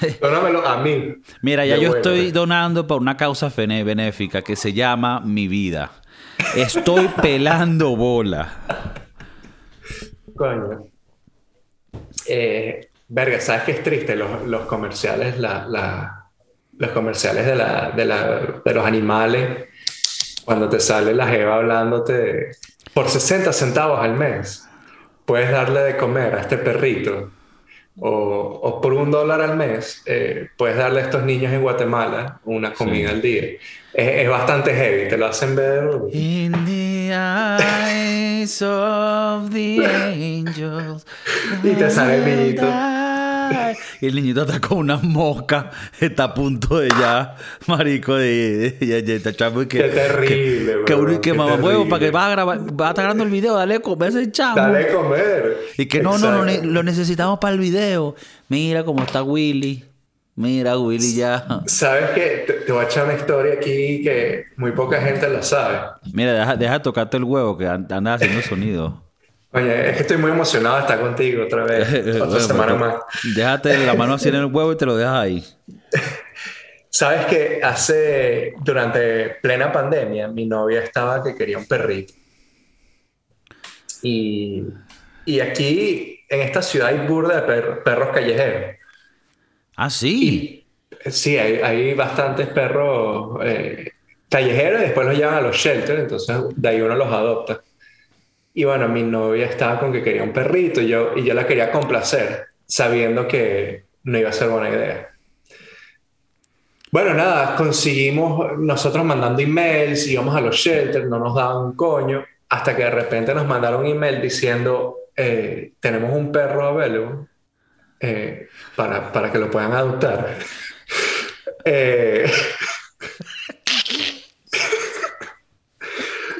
(laughs) Dónamelo a mí. Mira, ya yo estoy donando para una causa benéfica que se llama Mi Vida. Estoy (laughs) pelando bola. Coño. Eh, verga, ¿sabes qué es triste? Los, los comerciales, la, la- los comerciales de, la, de, la, de los animales, cuando te sale la jeva hablándote por 60 centavos al mes, puedes darle de comer a este perrito. O, o por un dólar al mes, eh, puedes darle a estos niños en Guatemala una comida al día. Es, es bastante heavy, te lo hacen ver. In the eyes of the angels. Y te sale el niñito. Y el niñito está con una mosca. Está a punto de ya, marico, de. Ya está chamo y que. Qué terrible, Que, bro, que qué mamá huevo, para que terrible. va a grabar, va a estar grabando el video, dale a comer ese chamo. Dale a comer. Y que no, no, no, Exacto. ne- lo necesitamos para el video. Mira cómo está Willy. Mira, Willy ya. ¿Sabes qué? Te, te voy a echar una historia aquí que muy poca gente la sabe. Mira, deja, deja de tocarte el huevo que an- andas haciendo sonido. Oye, es que estoy muy emocionado de estar contigo otra vez. (laughs) Otra Bueno, semana pues, más. Déjate la mano así en el huevo y te lo dejas ahí. (laughs) ¿Sabes que hace, durante plena pandemia, mi novia estaba que quería un perrito? Y, y aquí, en esta ciudad, hay burda de per- perros callejeros. Ah, sí. Sí, hay, hay bastantes perros eh, callejeros y después los llevan a los shelters, entonces de ahí uno los adopta. Y bueno, mi novia estaba con que quería un perrito y yo, y yo la quería complacer, sabiendo que no iba a ser buena idea. Bueno, nada, conseguimos nosotros mandando emails, íbamos a los shelters, no nos daban un coño, hasta que de repente nos mandaron un email diciendo, eh, tenemos un perro available eh, para, para que lo puedan adoptar. Eh,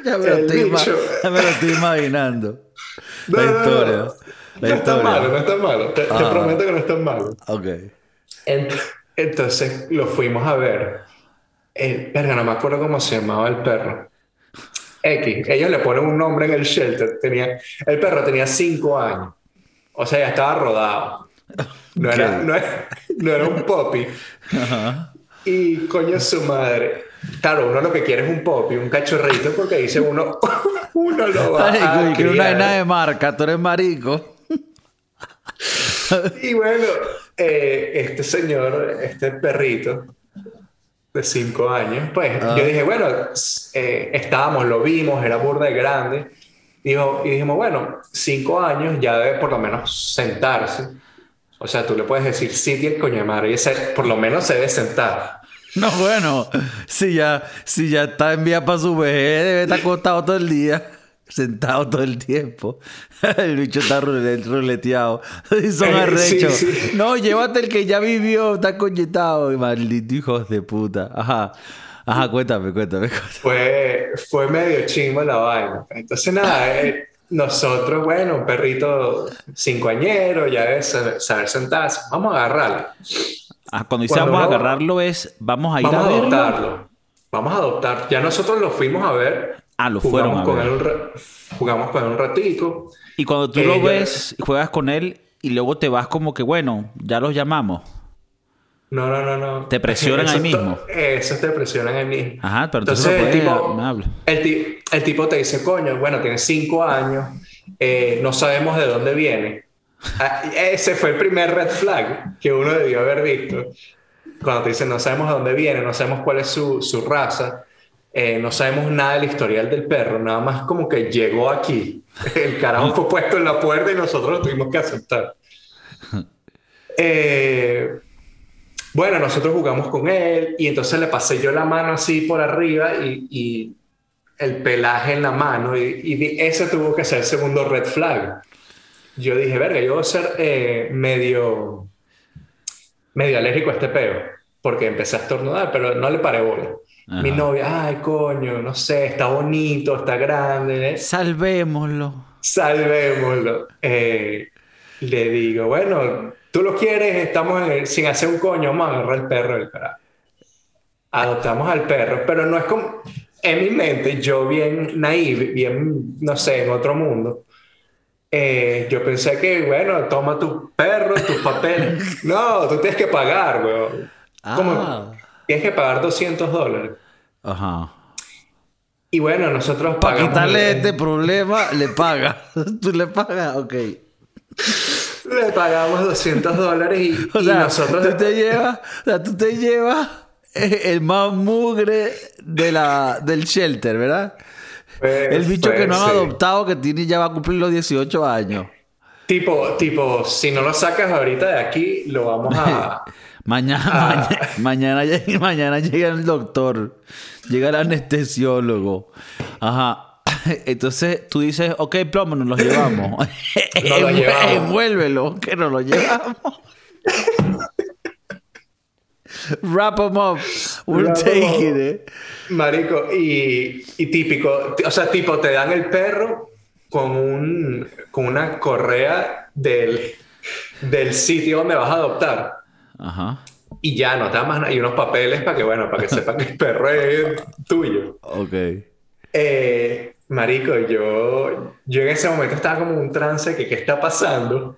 Ya me lo, el estoy, ima- bicho. ya me lo estoy imaginando. (laughs) no, la no, no, historia. no. La No está historia. malo, no está malo. Te, te Ajá. prometo que no está malo. Ok. Ent- Entonces lo fuimos a ver. El, verga, no me acuerdo cómo se llamaba el perro. X. Ellos le ponen un nombre en el shelter. Tenía, el perro tenía cinco años. O sea, ya estaba rodado. (laughs) No era, no era, no era un poppy. Ajá. Y coño su madre. Claro, uno lo que quiere es un poppy, un cachorrito, porque dice uno, (laughs) uno lo va Marico, a una vaina de marca, tú eres marico. Y bueno, eh, este señor, este perrito de cinco años, pues Ah. yo dije, bueno, eh, estábamos, lo vimos, era burda de grande. Dijo, y dijimos, bueno, cinco años ya debe por lo menos sentarse. O sea, tú le puedes decir, sí, tiene coño de madre, y ese por lo menos se debe sentar. (laughs) No, bueno, si ya, si ya está en vía para su vejez, debe estar acostado todo el día, (laughs) sentado todo el tiempo. (laughs) El bicho está rule- ruleteado. Y son Eh, sí, arrechos. sí. No, llévate el que ya vivió, está coñetado. Maldito hijos de puta. Ajá. Ajá, cuéntame, cuéntame. cuéntame. Fue, fue medio chingo la vaina. Entonces, nada, eh, nosotros, bueno, un perrito cincoañero, ya debe saber, sentarse. Vamos a agarrarlo. Ah, cuando dice Cuando vamos a agarrarlo es, vamos a ir Vamos a a verlo. adoptarlo. Vamos a adoptar. Ya nosotros lo fuimos a ver. Ah, lo fueron a con ver. Él un jugamos con él un ratico. Y cuando tú Eh, lo ves, juegas con él y luego te vas como que, bueno, ya los llamamos. No, no, no, no. Te presionan Eso ahí mismo. Eso te presionan ahí mismo. Ajá, pero entonces, Entonces, no el tipo, el tipo te dice, coño, bueno, tienes cinco años, eh, no sabemos de dónde viene. Ah, ese fue el primer red flag que uno debió haber visto. Cuando te dicen, no sabemos de dónde viene, no sabemos cuál es su, su raza, eh, no sabemos nada del historial del perro, nada más como que llegó aquí. (laughs) El carajo fue puesto en la puerta y nosotros lo tuvimos que aceptar. (laughs) Eh, bueno, nosotros jugamos con él y entonces le pasé yo la mano así por arriba y, y el pelaje en la mano y, y ese tuvo que ser el segundo red flag. Yo dije, verga, yo voy a ser eh, medio, medio alérgico a este peo porque empecé a estornudar, pero no le paré bola. Ajá. Mi novia, ay, coño, no sé, está bonito, está grande, ¿eh? Salvémoslo. salvémoslo. Eh, le digo, bueno, tú lo quieres, estamos en el- sin hacer un coño, vamos a agarrar el perro del carajo. Adoptamos al perro, pero no es como, en mi mente, yo bien naive, bien, no sé, en otro mundo, eh, yo pensé que, bueno, toma tu perro, tus papeles. (laughs) No, tú tienes que pagar, weón. Ah. Tienes que pagar 200 dólares. Ajá. Y bueno, nosotros Para pagamos quitarle el- este problema, le paga. (laughs) Tú le pagas, ok. Le pagamos 200 dólares y, (laughs) O y sea, nosotros... tú te llevas, o sea, tú te llevas el más mugre de la, del shelter, ¿verdad? Pues, El bicho que pues, no han sí. adoptado que tiene ya va a cumplir los 18 años. Tipo, tipo, si no lo sacas ahorita de aquí, lo vamos a... (laughs) Mañana, mañana, mañana, llega, (laughs) mañana llega el doctor, llega el anestesiólogo. Ajá. (laughs) Entonces tú dices, ok, plomo, nos los llevamos. (laughs) (laughs) Lo llevamos. Envuélvelo, que nos lo llevamos. Wrap them up. We're Wrap 'em taking up. it. Marico, y, y típico, o sea, tipo, te dan el perro con, un, con una correa del, del sitio donde vas a adoptar. Ajá. Y ya, no te dan más nada. Y unos papeles para que, bueno, para que sepan que el perro es tuyo. Ok. Eh, marico, yo, yo en ese momento estaba como en un trance que qué está pasando.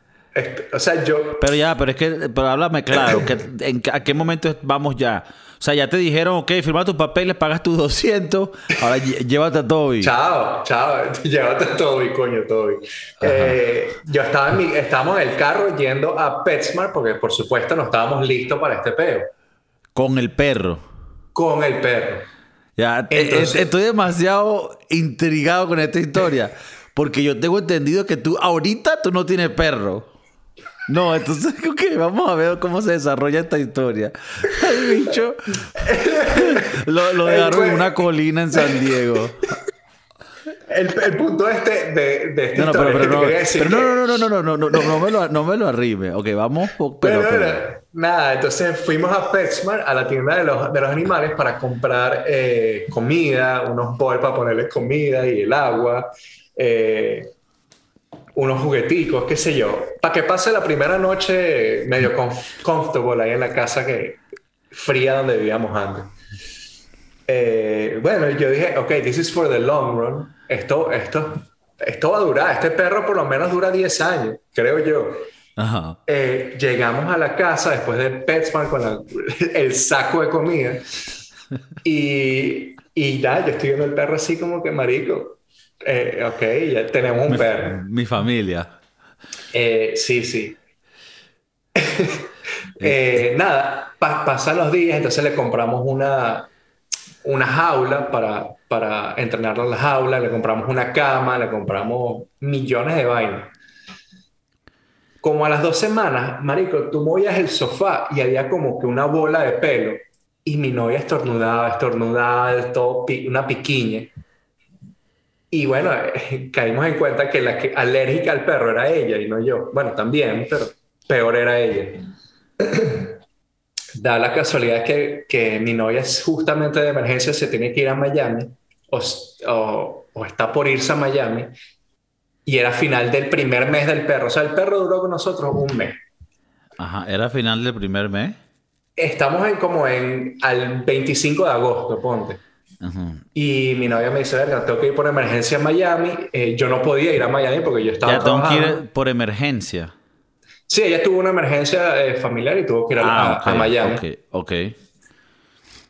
O sea, yo... Pero ya, pero es que, pero háblame claro, que, en, ¿a qué momento vamos ya? O sea, ya te dijeron, ok, firma tus papeles, pagas tus 200, ahora llévate a Toby. Chao, chao, (laughs) llévate a Toby, coño, Toby. Eh, yo estaba en mi, estábamos en el carro yendo a PetSmart porque por supuesto no estábamos listos para este peo. Con el perro. Con el perro. Ya, eh, Entonces- eh, estoy demasiado intrigado con esta historia. Porque yo tengo entendido que tú, ahorita tú no tienes perro. No, entonces, (laughs) ok, vamos a ver cómo se desarrolla esta historia. El bicho (laughs) lo, dejaron en una colina en San Diego. El, el punto este de, de esta No, no, pero, historia pero es que no, te quería decir pero no, que- no, no, no, no, no, no, no, no me lo, no me lo arrime. Ok, vamos, pero, Pero, pero- nada, entonces fuimos a PetSmart, a la tienda de los, de los animales, para comprar eh, comida, unos bols para ponerles comida y el agua, eh, unos jugueticos, qué sé yo, para que pase la primera noche medio comf- comfortable ahí en la casa que fría donde vivíamos antes. Eh, bueno, yo dije, ok, this is for the long run. Esto, esto, esto va a durar. Este perro por lo menos dura 10 años, creo yo. Ajá. Eh, llegamos a la casa después de PetSmart con la- el saco de comida y, y ya, yo estoy viendo el perro así como que marico. Eh, ok, ya tenemos un Mi, perro. mi familia. Eh, sí, sí. (laughs) Eh, nada, pa- pasan los días, entonces le compramos una, una jaula para, para entrenarlo en la jaula, le compramos una cama, le compramos millones de vainas. Como a las dos semanas, marico, tú movías el sofá y había como que una bola de pelo y mi novia estornudaba, estornudaba, todo pi- una piquiña. Y bueno, (laughs) caímos en cuenta que la que alérgica al perro era ella y no yo. Bueno, también, pero peor era ella. (clears throat) Da la casualidad que, que mi novia es justamente de emergencia, se tiene que ir a Miami o, o- o está por irse a Miami y era final del primer mes del perro. O sea, el perro duró con nosotros un mes. Ajá, era final del primer mes. Estamos en como en al 25 de agosto, ponte. Ajá. Y mi novia me dice, verga, tengo que ir por emergencia a Miami. Eh, yo no podía ir a Miami porque yo estaba Ya tengo que ir por emergencia. Sí, ella tuvo una emergencia eh, familiar y tuvo que ir a, a- Ah, ok, a Miami. Ok, ok. Entonces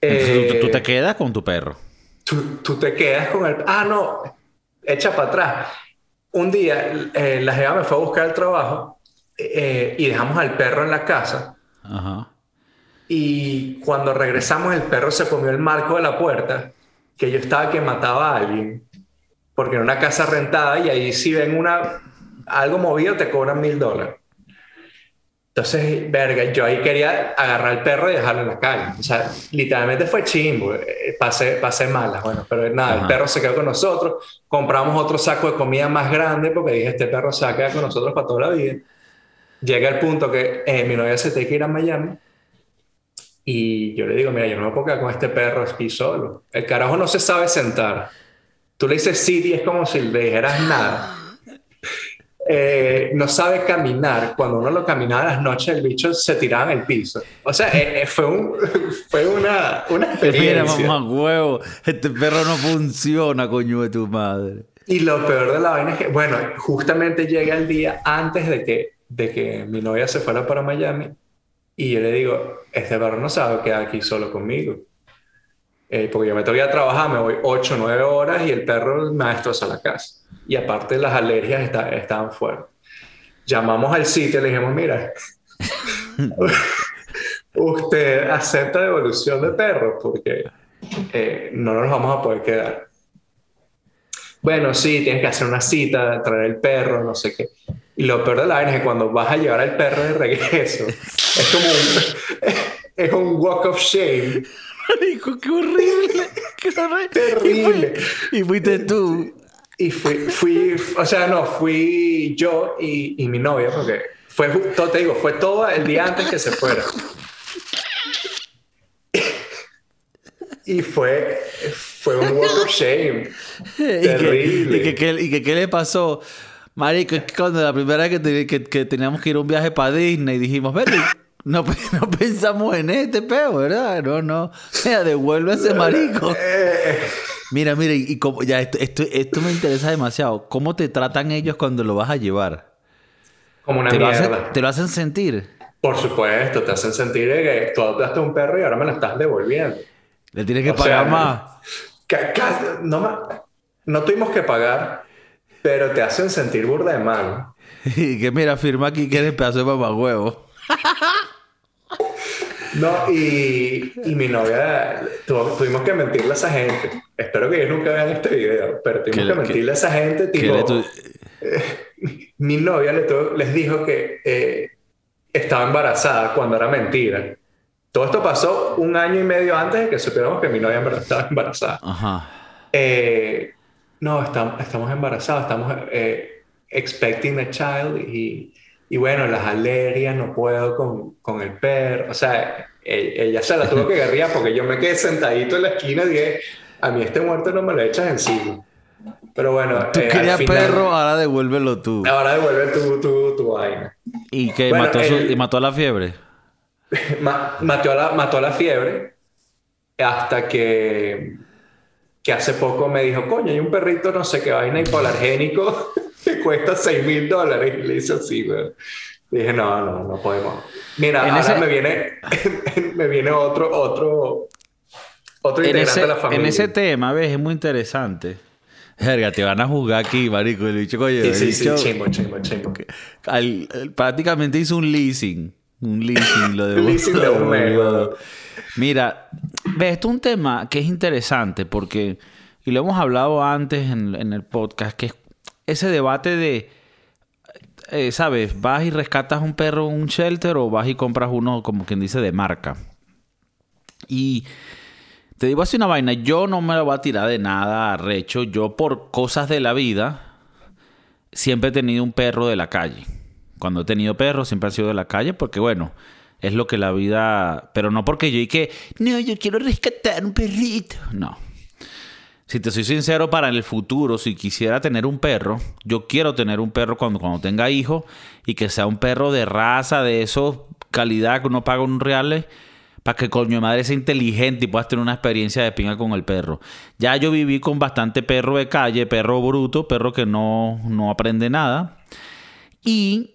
tú- Eh, tú, te quedas con tu perro. tú, tú te quedas con el... Ah, no, echa para atrás. Un día eh, la jeva me fue a buscar el trabajo eh, y dejamos al perro en la casa. Ajá. Y cuando regresamos, el perro se comió el marco de la puerta, que yo estaba que mataba a alguien, porque era una casa rentada y ahí si ven una, algo movido te cobran mil dólares. Entonces, verga, yo ahí quería agarrar al perro y dejarlo en la calle. O sea, literalmente fue chimbo, eh, pasé, pasé malas, bueno, pero nada, el Ajá. perro se quedó con nosotros, compramos otro saco de comida más grande porque dije, este perro se va a quedar con nosotros para toda la vida. Llega el punto que eh, mi novia se tiene que ir a Miami y yo le digo, mira, yo no me puedo quedar con este perro aquí solo. El carajo no se sabe sentar. Tú le dices sí y es como si le dijeras nada. Eh, no sabe caminar. Cuando uno lo caminaba las noches, el bicho se tiraba en el piso. O sea, eh, eh, fue, un, (laughs) fue una, una (laughs) Mira, experiencia. mamá huevo, este perro no funciona, coño de tu madre. Y lo peor de la vaina es que, bueno, justamente llega el día antes de que, de que mi novia se fuera para Miami y yo le digo, este perro no sabe quedar aquí solo conmigo. Eh, porque yo me ir a trabajar, me voy 8 o 9 horas y el perro me destroza la casa. Y aparte las alergias está- estaban fuertes. llamamos al sitio y le dijimos, mira, (laughs) usted acepta devolución de perros porque eh, no nos vamos a poder quedar. Bueno, sí, tienes que hacer una cita, traer el perro, no sé qué. Y lo peor de la vaina es que cuando vas a llevar al perro de regreso, es como un, (laughs) es un walk of shame. (laughs) Marico, qué horrible. (laughs) Qué horrible. Terrible. Y, fuiste tú. Y fui, fui, o sea, no, fui yo y, y mi novia, porque fue, todo, te digo, fue todo el día antes que se fuera. (laughs) Y fue, fue un walk of shame. Terrible. ¿Y que, qué y que, le pasó? Marico, es que cuando la primera vez que, que, que, teníamos que ir a un viaje para Disney, dijimos, vete, no, (laughs) no, pensamos en este peo, ¿verdad? No, no. Mira, devuelve a ese marico. (laughs) Mira, mira, y, como, ya, esto, esto, esto, me interesa demasiado. ¿Cómo te tratan ellos cuando lo vas a llevar? Como una ¿Te mierda. Lo hacen, ¿Te lo hacen sentir? Por supuesto, te hacen sentir que tú adoptaste un perro y ahora me lo estás devolviendo. Le tienes que o pagar sea, más. No, no tuvimos que pagar, pero te hacen sentir burda de mal. (laughs) Y que mira, firma aquí que eres pedazo de mamagüevo. No, y, y mi novia, tuvimos que mentirle a esa gente. Espero que ellos nunca vean este video, pero tuvimos que mentirle a esa gente. Tipo, tu... eh, (laughs) mi novia le les dijo que eh, estaba embarazada cuando era mentira. Todo esto pasó un año y medio antes de que supiéramos que mi novia en verdad estaba embarazada. Ajá. Eh, no, estamos, estamos embarazados, estamos eh, expecting a child y, y, bueno, las alergias, no puedo con, con el perro. O sea, ella, ella se la tuvo que guerrear porque yo me quedé sentadito en la esquina y dije, a mí este muerto no me lo echas encima. Pero bueno, tú eh, querías final, perro, ahora devuélvelo tú. Ahora devuelve tu, tu, tu vaina. ¿Y que bueno, mató, su, y mató a la fiebre? (laughs) mató, a la, mató a la fiebre hasta que, que hace poco me dijo, coño, hay un perrito no sé qué vaina hipoalergénico (laughs) que (laughs) cuesta 6 mil dólares. Y le hice así, güey. Dije, no, no, no podemos. Mira, en ahora ese... me viene, (laughs) me viene otro, otro, otro en integrante ese, de la familia. En ese tema, ves, es muy interesante. Verga, te van a juzgar aquí, marico. El bicho, coño, Sí, sí, sí, chimbo, chimbo, chimbo. al- al- prácticamente hizo un leasing. Un leasing, lo (laughs) de Leasing de un mes. Mira, ves, esto es un tema que es interesante porque, y lo hemos hablado antes en, en el podcast, que es ese debate de, eh, ¿sabes? Vas y rescatas un perro un shelter o vas y compras uno, como quien dice, de marca. Y te digo así una vaina, yo no me lo voy a tirar de nada arrecho. Yo por cosas de la vida siempre he tenido un perro de la calle. Cuando he tenido perros siempre han sido de la calle porque bueno, es lo que la vida... Pero no porque yo y que, no, yo quiero rescatar un perrito. No. Si te soy sincero, para el futuro, si quisiera tener un perro, yo quiero tener un perro cuando, cuando tenga hijos y que sea un perro de raza, de esos calidad que uno paga un real para que coño madre sea inteligente y puedas tener una experiencia de pinga con el perro. Ya yo viví con bastante perro de calle, perro bruto, perro que no, no aprende nada. Y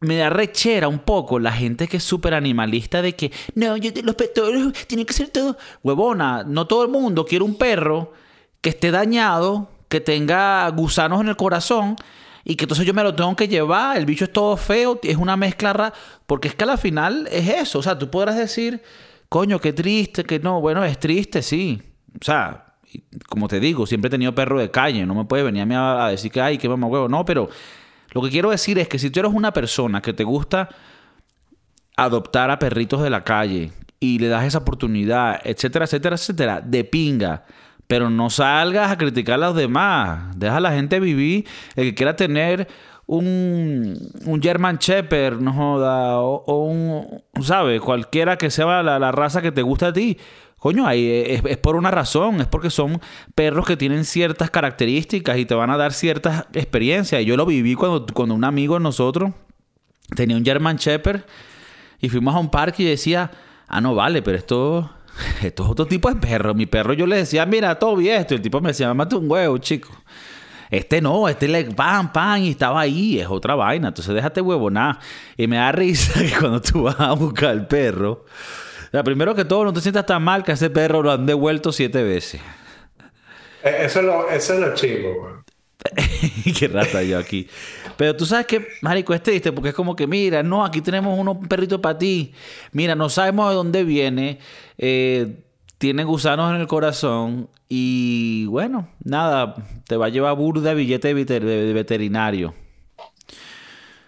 me da rechera un poco la gente que es súper animalista de que no, yo, los perros tienen que ser todo. Huevona, no todo el mundo quiere un perro que esté dañado, que tenga gusanos en el corazón y que entonces yo me lo tengo que llevar, el bicho es todo feo, es una mezcla rara, porque es que al final es eso, o sea, tú podrás decir, coño, qué triste, que no, bueno, es triste, sí, o sea, como te digo, siempre he tenido perro de calle, no me puedes venir a mí a, a decir que, ay, qué mamá huevo, no, pero lo que quiero decir es que si tú eres una persona que te gusta adoptar a perritos de la calle y le das esa oportunidad, etcétera, etcétera, etcétera, de pinga, pero no salgas a criticar a los demás. Deja a la gente vivir. El que quiera tener un, un German Shepherd, no joda, o, un, ¿sabes? Cualquiera que sea la, la, raza que te gusta a ti. Coño, ahí es, es, por una razón. Es porque son perros que tienen ciertas características y te van a dar ciertas experiencias. Yo lo viví cuando, cuando un amigo de nosotros tenía un German Shepherd y fuimos a un parque y decía, ah, no vale, pero esto (laughs) esto es otro tipo de perro. Mi perro yo le decía, mira, todo bien esto. Y el tipo me decía, mate un huevo, chico. Este no, este le pam, pam, y estaba ahí, es otra vaina. Entonces déjate huevo, nada. Y me da (laughs) risa que cuando tú vas a buscar al perro, o sea, primero que todo, no te sientas tan mal que a ese perro lo han devuelto siete veces. Eso es lo, eso es lo chingo, güey. (laughs) Qué rata yo aquí. Pero tú sabes que, marico, es triste porque es como que, mira, no, aquí tenemos uno, un perrito para ti. Mira, no sabemos de dónde viene. Eh, tiene gusanos en el corazón. Y bueno, nada, te va a llevar burda billete de, veterinario.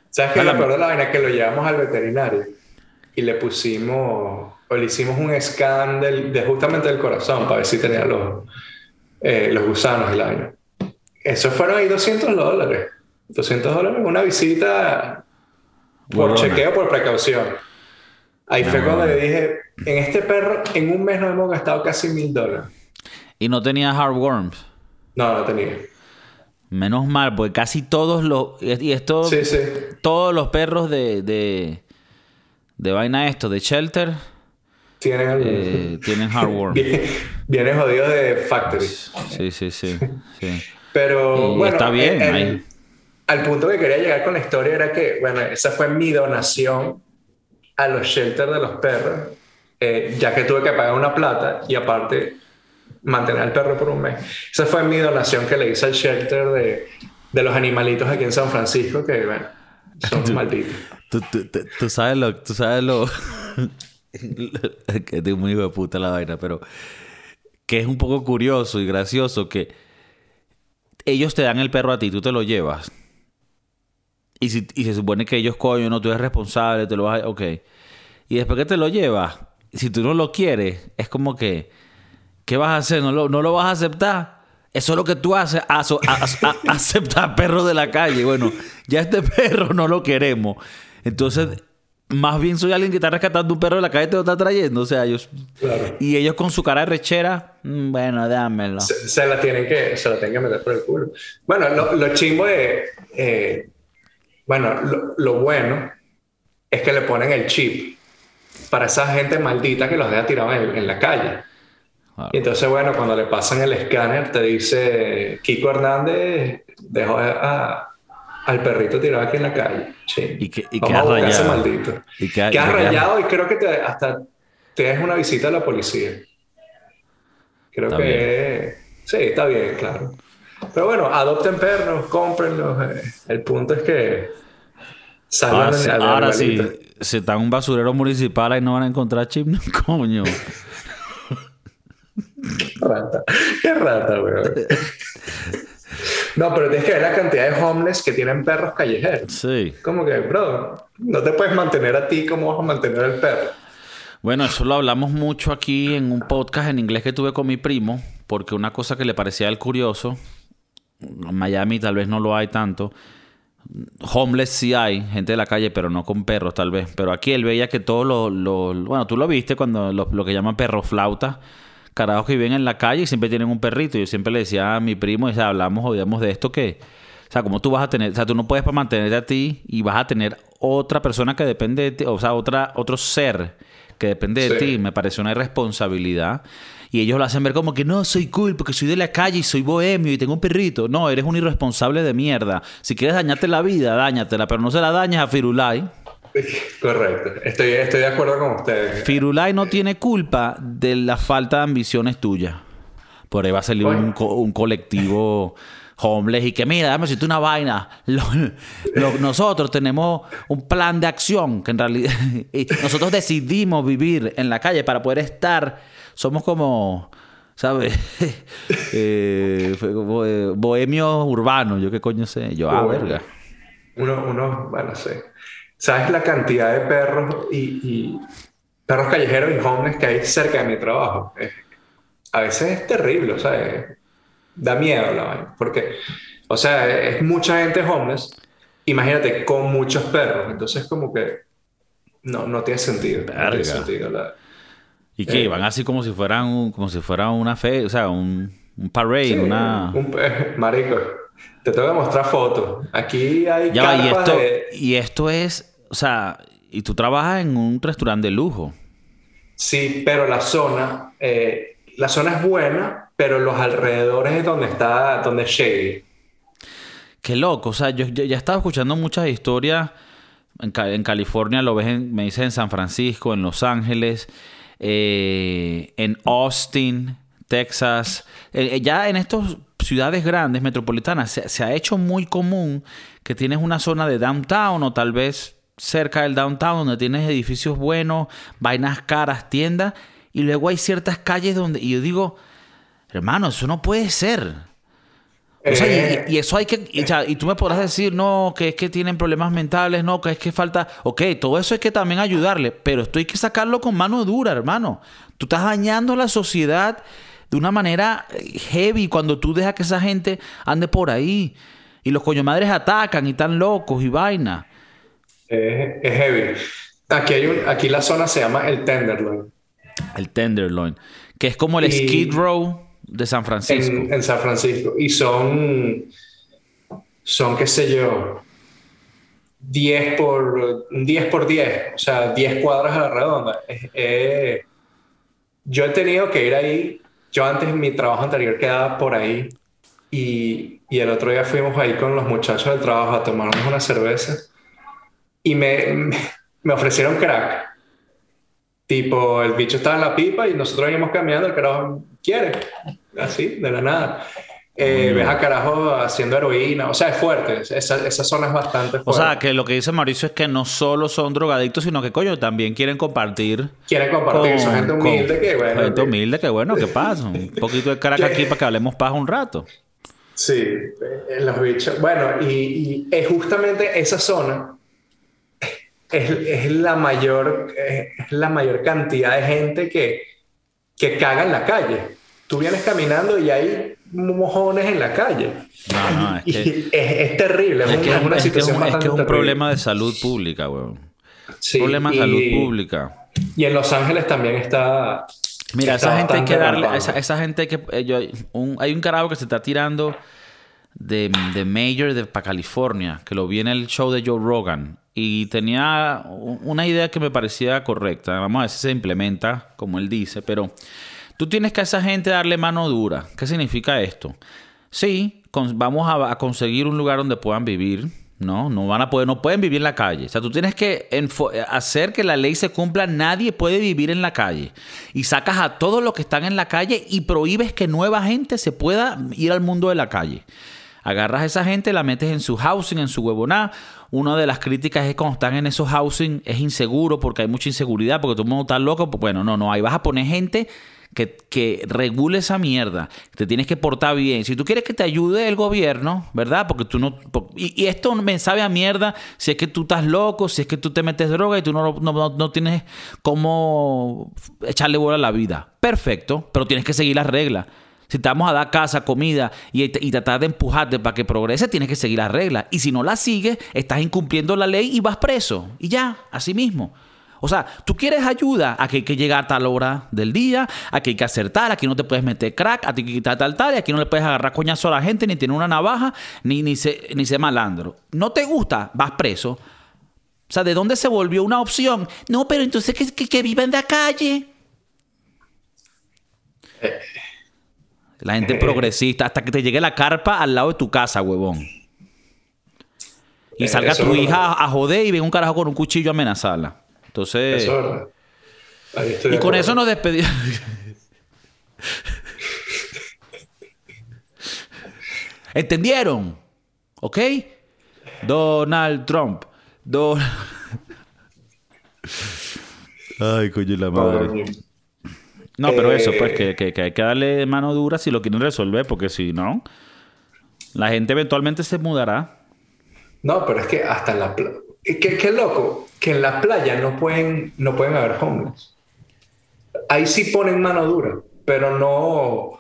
¿Sabes qué? La peor de la vaina es que lo llevamos al veterinario y le pusimos, o le hicimos un scan de justamente del corazón para ver si tenía los, eh, los gusanos y la vaina. Eso fueron ahí 200 dólares. 200 dólares, una visita por chequeo, por precaución. Ahí fue cuando le dije, en este perro, en un mes nos hemos gastado casi mil dólares. ¿Y no tenía heartworms? No, no tenía. Menos mal, porque casi todos los... Y esto... Sí, sí. Todos los perros de... De, de vaina esto, de shelter... Tienen, eh, tienen. (laughs) Vienen jodidos de factory. Sí, sí, sí. sí. Pero bueno, está bien. Al punto que quería llegar con la historia era que, bueno, esa fue mi donación a los shelters de los perros, eh, ya que tuve que pagar una plata y aparte mantener al perro por un mes. Esa fue mi donación que le hice al shelter de, de los animalitos aquí en San Francisco, que, bueno, son (laughs) malditos. Tú, sabes lo... Tú sabes lo... (laughs) que es muy hijo de puta la vaina, pero que es un poco curioso y gracioso que ellos te dan el perro a ti, tú te lo llevas. Y, si, y se supone que ellos, coño, no, tú eres responsable, te lo vas a... Ok. Y después que te lo llevas, si tú no lo quieres, es como que... ¿Qué vas a hacer? ¿No lo, no lo vas a aceptar? Eso es lo que tú haces, (laughs) aceptar perro de la calle. Bueno, ya este perro no lo queremos. Entonces, más bien soy alguien que está rescatando un perro de la calle y te lo está trayendo. O sea, ellos. Y ellos con su cara de rechera, mm, bueno, dámelo. Se, la tienen que, se la tienen que meter por el culo. Bueno, lo, lo chimbo. Eh, bueno, lo, bueno es que le ponen el chip para esa gente maldita que los deja tirados en, la calle. Y entonces, bueno, cuando le pasan el escáner, te dice Kiko Hernández dejó a, al perrito tirado aquí en la calle. Sí. Y que, y que ha rayado. maldito. Y que, ha, rayado y creo que te, hasta te es una visita a la policía. Creo que... Sí, está bien, claro. Pero bueno, adopten perros, cómprenlos. Eh. El punto es que Ahora, ahora sí, si están un basurero municipal ahí no van a encontrar chip, (laughs) coño. rata. Qué rata, weón. No, pero tienes que ver la cantidad de homeless que tienen perros callejeros. Sí. Como que, bro, no te puedes mantener a ti como vas a mantener al perro. Bueno, eso lo hablamos mucho aquí en un podcast en inglés que tuve con mi primo, porque una cosa que le parecía al curioso, en Miami tal vez no lo hay tanto, homeless sí hay, gente de la calle, pero no con perros tal vez. Pero aquí él veía que todo lo... bueno, tú lo viste cuando lo, lo que llaman perro flauta carajos que viven en la calle y siempre tienen un perrito. Yo siempre le decía a mi primo, y hablamos, odiamos de esto que, o sea, como tú vas a tener, o sea, tú no puedes para mantenerte a ti y vas a tener otra persona que depende de ti, o sea, otra, otro ser que depende de ti. Me parece una irresponsabilidad. Y ellos lo hacen ver como que no, soy cool porque soy de la calle y soy bohemio y tengo un perrito. No, eres un irresponsable de mierda. Si quieres dañarte la vida, dáñatela, pero no se la dañes a Firulai. Correcto, estoy, estoy de acuerdo con ustedes. Firulai no tiene culpa de la falta de ambiciones tuyas. Por ahí va a salir un, colectivo homeless y que mira, dame si tú una vaina. (laughs) nosotros tenemos un plan de acción que en realidad (laughs) nosotros decidimos vivir en la calle para poder estar. Somos como, ¿sabes? (laughs) eh, eh bohemios urbanos, yo qué coño sé. Yo, ah, verga. Uno, uno, bueno, sé. ¿Sabes la cantidad de perros y, perros callejeros y homeless que hay cerca de mi trabajo? a veces es terrible, o sea, da miedo la vaina, porque, o sea, es mucha gente homeless, imagínate, con muchos perros, entonces como que no, no tiene sentido. No tiene sentido ¿Y qué? Eh, Van así como si fueran, como si fuera una fe, o sea, un, un parade, una... Un, marico, te tengo que mostrar fotos. Aquí hay ya, y esto, y esto es o sea, y tú trabajas en un restaurante de lujo. Sí, pero la zona, eh, la zona es buena, pero los alrededores es donde está, donde es shady. Qué loco, o sea, yo, ya he estado escuchando muchas historias. En, California lo ves, me dices en San Francisco, en Los Ángeles, eh, en Austin, Texas. Eh, ya en estos ciudades grandes, metropolitanas, se, se ha hecho muy común que tienes una zona de downtown o tal vez cerca del downtown donde tienes edificios buenos, vainas caras, tiendas, y luego hay ciertas calles donde, y yo digo, hermano, eso no puede ser. O sea, y- Eh, y, y eso hay que. Y, tú me podrás decir, no, que es que tienen problemas mentales, no, que es que falta. Ok, todo eso hay que también ayudarle, pero esto hay que sacarlo con mano dura, hermano. Tú estás dañando la sociedad de una manera eh, heavy cuando tú dejas que esa gente ande por ahí. Y los coño madres atacan y están locos y vaina. es, es heavy. Aquí, hay un, aquí la zona se llama el Tenderloin. El Tenderloin. Que es como el Y- Skid Row de San Francisco. en, San Francisco. Y son, son, qué sé yo, 10 por 10 por 10, o sea, 10 cuadras a la redonda. Yo he tenido que ir ahí. Yo antes, mi trabajo anterior quedaba por ahí. Y, y el otro día fuimos ahí con los muchachos del trabajo a tomarnos una cerveza. Y me, me ofrecieron crack. Tipo, el bicho estaba en la pipa y nosotros íbamos caminando, el carajo quiere, así, de la nada. Eh, ves a carajo haciendo heroína, o sea, es fuerte, esa, esa zona es bastante fuerte. O sea, que lo que dice Mauricio es que no solo son drogadictos, sino que, coño, también quieren compartir. Quieren compartir, son gente con- humilde que, bueno, Gente que- humilde que, bueno, ¿qué pasa? Un (laughs) poquito de caraca aquí para que hablemos paz un rato. Sí, eh, los bichos. Bueno, y, y es justamente esa zona es, es la mayor, eh, es la mayor cantidad de gente que, que caga en la calle. Tú vienes caminando y hay mojones en la calle. No, no, es Y que... es, es terrible, es, Es un- que es es, una que situación un, es que un terrible. problema de salud pública, weón. Sí, problema de y- salud pública. Y en Los Ángeles también está. Mira, está esa gente hay que darle... Esa, esa gente hay que... eh, yo- un- hay un carajo que se está tirando de, de Mayor de para California, que lo vi en el show de Joe Rogan. Y tenía una idea que me parecía correcta. Vamos a ver si se implementa, como él dice, pero tú tienes que a esa gente darle mano dura. ¿Qué significa esto? Sí, vamos a, a conseguir un lugar donde puedan vivir. No, no van a poder, no pueden vivir en la calle. O sea, tú tienes que hacer que la ley se cumpla. Nadie puede vivir en la calle. Y sacas a todos los que están en la calle y prohíbes que nueva gente se pueda ir al mundo de la calle. Agarras a esa gente, la metes en su housing, en su huevoná. Una de las críticas es cuando están en esos housing es inseguro porque hay mucha inseguridad, porque todo el mundo está loco. Pues bueno, no, no, ahí vas a poner gente que, que regule esa mierda. Te tienes que portar bien. Si tú quieres que te ayude el gobierno, ¿verdad? Porque tú no... y, esto me sabe a mierda si es que tú estás loco, si es que tú te metes droga y tú no, no, no- no tienes cómo echarle bola a la vida. Perfecto, pero tienes que seguir las reglas. Si te vamos a dar casa, comida y, y tratar de empujarte para que progrese, tienes que seguir las reglas. Y si no las sigues, estás incumpliendo la ley y vas preso. Y ya, así mismo. O sea, tú quieres ayuda, aquí hay que llegar a tal hora del día, aquí hay que hacer tal, aquí no te puedes meter crack, aquí hay que quitar tal tal, y aquí no le puedes agarrar coñazo a la gente, ni tener una navaja, ni, ni, ser, ni ser malandro. ¿No te gusta? Vas preso. O sea, ¿de dónde se volvió una opción? No, pero entonces que, que, que vivan de la calle. La gente progresista, hasta que te llegue la carpa al lado de tu casa, huevón. Y Eh, salga tu hija a joder y venga un carajo con un cuchillo a amenazarla. Entonces. Eso y con acuerdo. eso nos despedimos. (laughs) ¿Entendieron? ¿Ok? Donald Trump. Don... Ay, coño, la Coño. No, pero eso, Eh, pues, que, que- que hay que darle mano dura si lo quieren resolver, porque si no, la gente eventualmente se mudará. No, pero es que hasta en la playa. Qué, qué loco, que en la playa no pueden, no pueden haber homeless. Ahí sí ponen mano dura, pero no,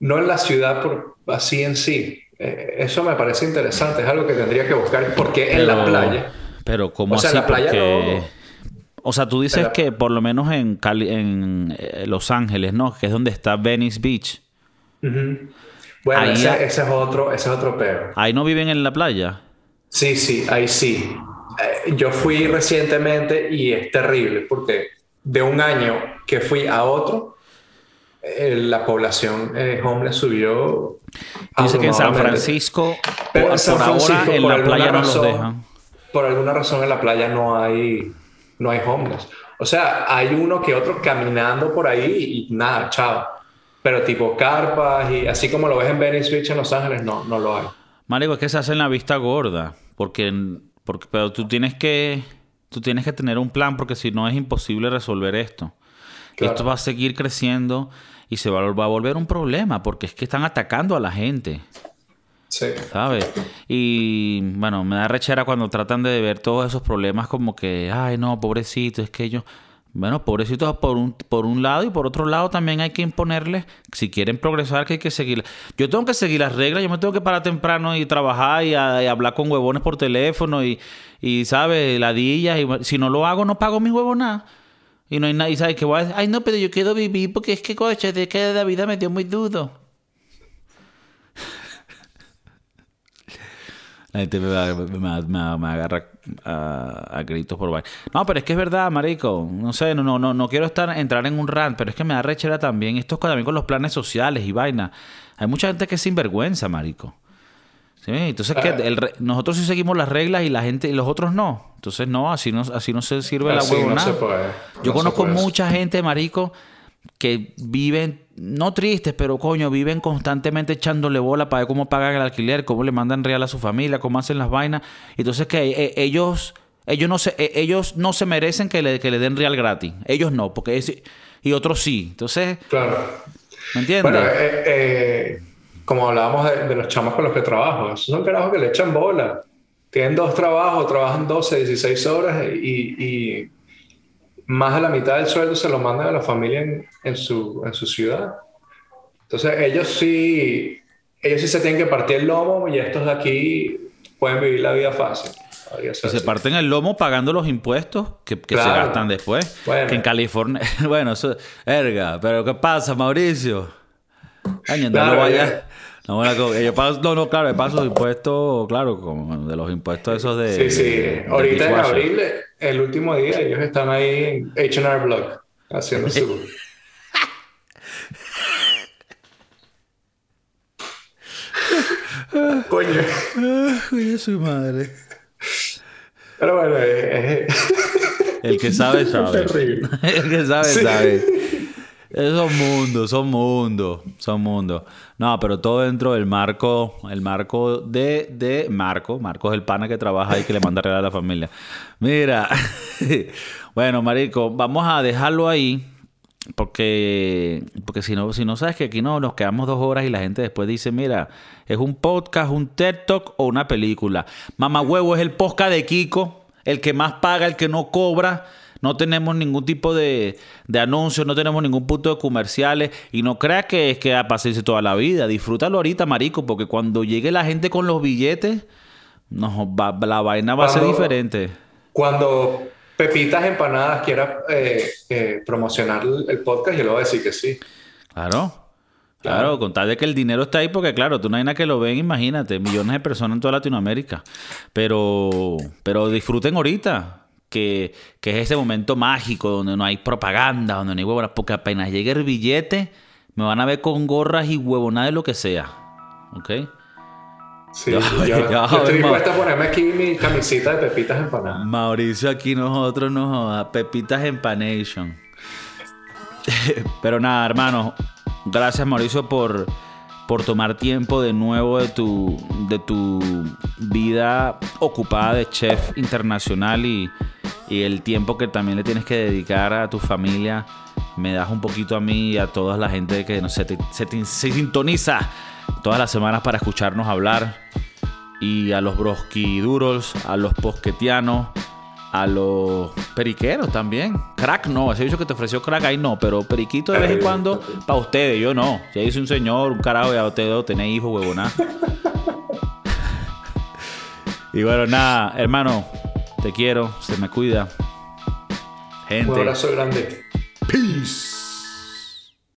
no en la ciudad por, así en sí. Eh, eso me parece interesante, es algo que tendría que buscar, porque en la playa. Pero, ¿cómo O sea, así? en la playa Porque- no. O sea, tú dices que por lo menos en, Cali- en eh, Los Ángeles, ¿no? Que es donde está Venice Beach. Bueno, Ahí ese, es otro, ese es otro peor. Ahí no viven en la playa. Sí, sí, ahí sí. Eh, yo fui recientemente y es terrible porque de un año que fui a otro, eh, la población eh, homeless subió. Dice que en San. Francisco, Pero por, San por ahora Francisco, en por la playa no los dejan. Por alguna razón en la playa no hay, no hay homeless. O sea, hay uno que otro caminando por ahí y nada, chao. Pero tipo carpas y así como lo ves en Venice Beach en Los Ángeles, no, no lo hay. Marico, es que se hace en la vista gorda. Porque, porque pero tú tienes que tú tienes que tener un plan porque si no es imposible resolver esto. Esto va a seguir creciendo y se va a volver un problema porque es que están atacando a la gente. ¿Sabes? Y bueno, me da rechera cuando tratan de ver todos esos problemas como que, ay, no, pobrecito, es que ellos. Bueno, pobrecitos por un, por un lado y por otro lado también hay que imponerles, si quieren progresar, que hay que seguir. Yo tengo que seguir las reglas, yo me tengo que parar temprano y trabajar y, hablar con huevones por teléfono y, y ¿sabes? Ladillas. Y, si no lo hago, no pago mis nada Y no hay nadie, ¿sabes? Que voy a decir, ay, no, pero yo quiero vivir porque es que, coche, de que la vida me dio muy duro. La gente me, agarra a, gritos por baile. No, pero es que es verdad, marico. No sé, no, no, no, no quiero estar, entrar en un rant, pero es que me da rechera también. Esto es también con los planes sociales y vaina. Hay mucha gente que es sinvergüenza, marico. ¿Sí? Entonces, que ah. nosotros sí seguimos las reglas y la gente y los otros no. Entonces, no, así no, así no se sirve la huevonada. Yo conozco mucha gente, marico, que viven, no tristes, pero coño, viven constantemente echándole bola para ver cómo pagan el alquiler, cómo le mandan real a su familia, cómo hacen las vainas. Entonces que eh, ellos, ellos no se, eh, ellos no se merecen que le, que le den real gratis. Ellos no, porque es, y otros sí. Entonces, claro. ¿me entiendes? Bueno, eh, como hablábamos de, los chamos con los que trabajo, esos son carajos que le echan bola. Tienen dos trabajos, trabajan 12, 16 horas y más de la mitad del sueldo se lo mandan a la familia en, su, en su ciudad. Entonces ellos sí, ellos sí se tienen que partir el lomo y estos de aquí pueden vivir la vida fácil. Y se parten el lomo pagando los impuestos que, se gastan después. Que en California, (laughs) bueno, eso, erga, pero ¿qué pasa, Mauricio? Año, no lo vaya. No, no, no, claro, paso de impuestos, claro, como de los impuestos esos de. Sí, sí. Ahorita en abril, el último día, ellos están ahí en HR Block haciendo su. (laughs) Coño. Coño, su madre. Pero bueno, es. El que sabe, (laughs) sabe. (laughs) El que sabe, sabe. Son mundos, son mundos, son mundos. No, pero todo dentro del marco, el marco de, de Marco. Marco es el pana que trabaja ahí que le manda regalar a la familia. Mira, (laughs) bueno, Marico, vamos a dejarlo ahí. Porque, porque si no, si no sabes que aquí no nos quedamos dos horas y la gente después dice, mira, es un podcast, un TED Talk o una película. Mamá huevo es el podcast de Kiko, el que más paga, el que no cobra no tenemos ningún tipo de, de anuncios, no tenemos ningún punto de comerciales y no creas que es que va a pasarse toda la vida. Disfrútalo ahorita, marico, porque cuando llegue la gente con los billetes, no, la vaina va a ser diferente. Cuando Pepitas Empanadas quiera eh, eh, promocionar el podcast, yo le voy a decir que sí. Claro. Claro, con tal de que el dinero está ahí, porque claro, tú no hay nada que lo ven, imagínate, millones de personas en toda Latinoamérica. Pero, pero disfruten ahorita que, es ese momento mágico donde no hay propaganda, donde no hay huevonas, porque apenas llegue el billete, me van a ver con gorras y huevonadas de lo que sea. ¿Ok? Sí, yo, estoy dispuesto a ponerme aquí mi camisita de Pepitas Empanadas. Mauricio, aquí nosotros nos Pepitas Empanation. (laughs) Pero nada, hermano, gracias Mauricio por por tomar tiempo de nuevo de tu, de tu vida ocupada de chef internacional y, el tiempo que también le tienes que dedicar a tu familia. Me das un poquito a mí y a toda la gente que no, se, se, sintoniza todas las semanas para escucharnos hablar. Y a los broski duros, a los posquetianos a los periqueros también. Crack no, ese dicho que te ofreció crack ahí no, pero periquito de vez en cuando para ustedes, yo no. Si dice un señor, un carajo, ya ustedes tenéis hijos, huevona. (laughs) y bueno, nada, hermano, te quiero, se me cuida. Gente. Un abrazo grande. Peace.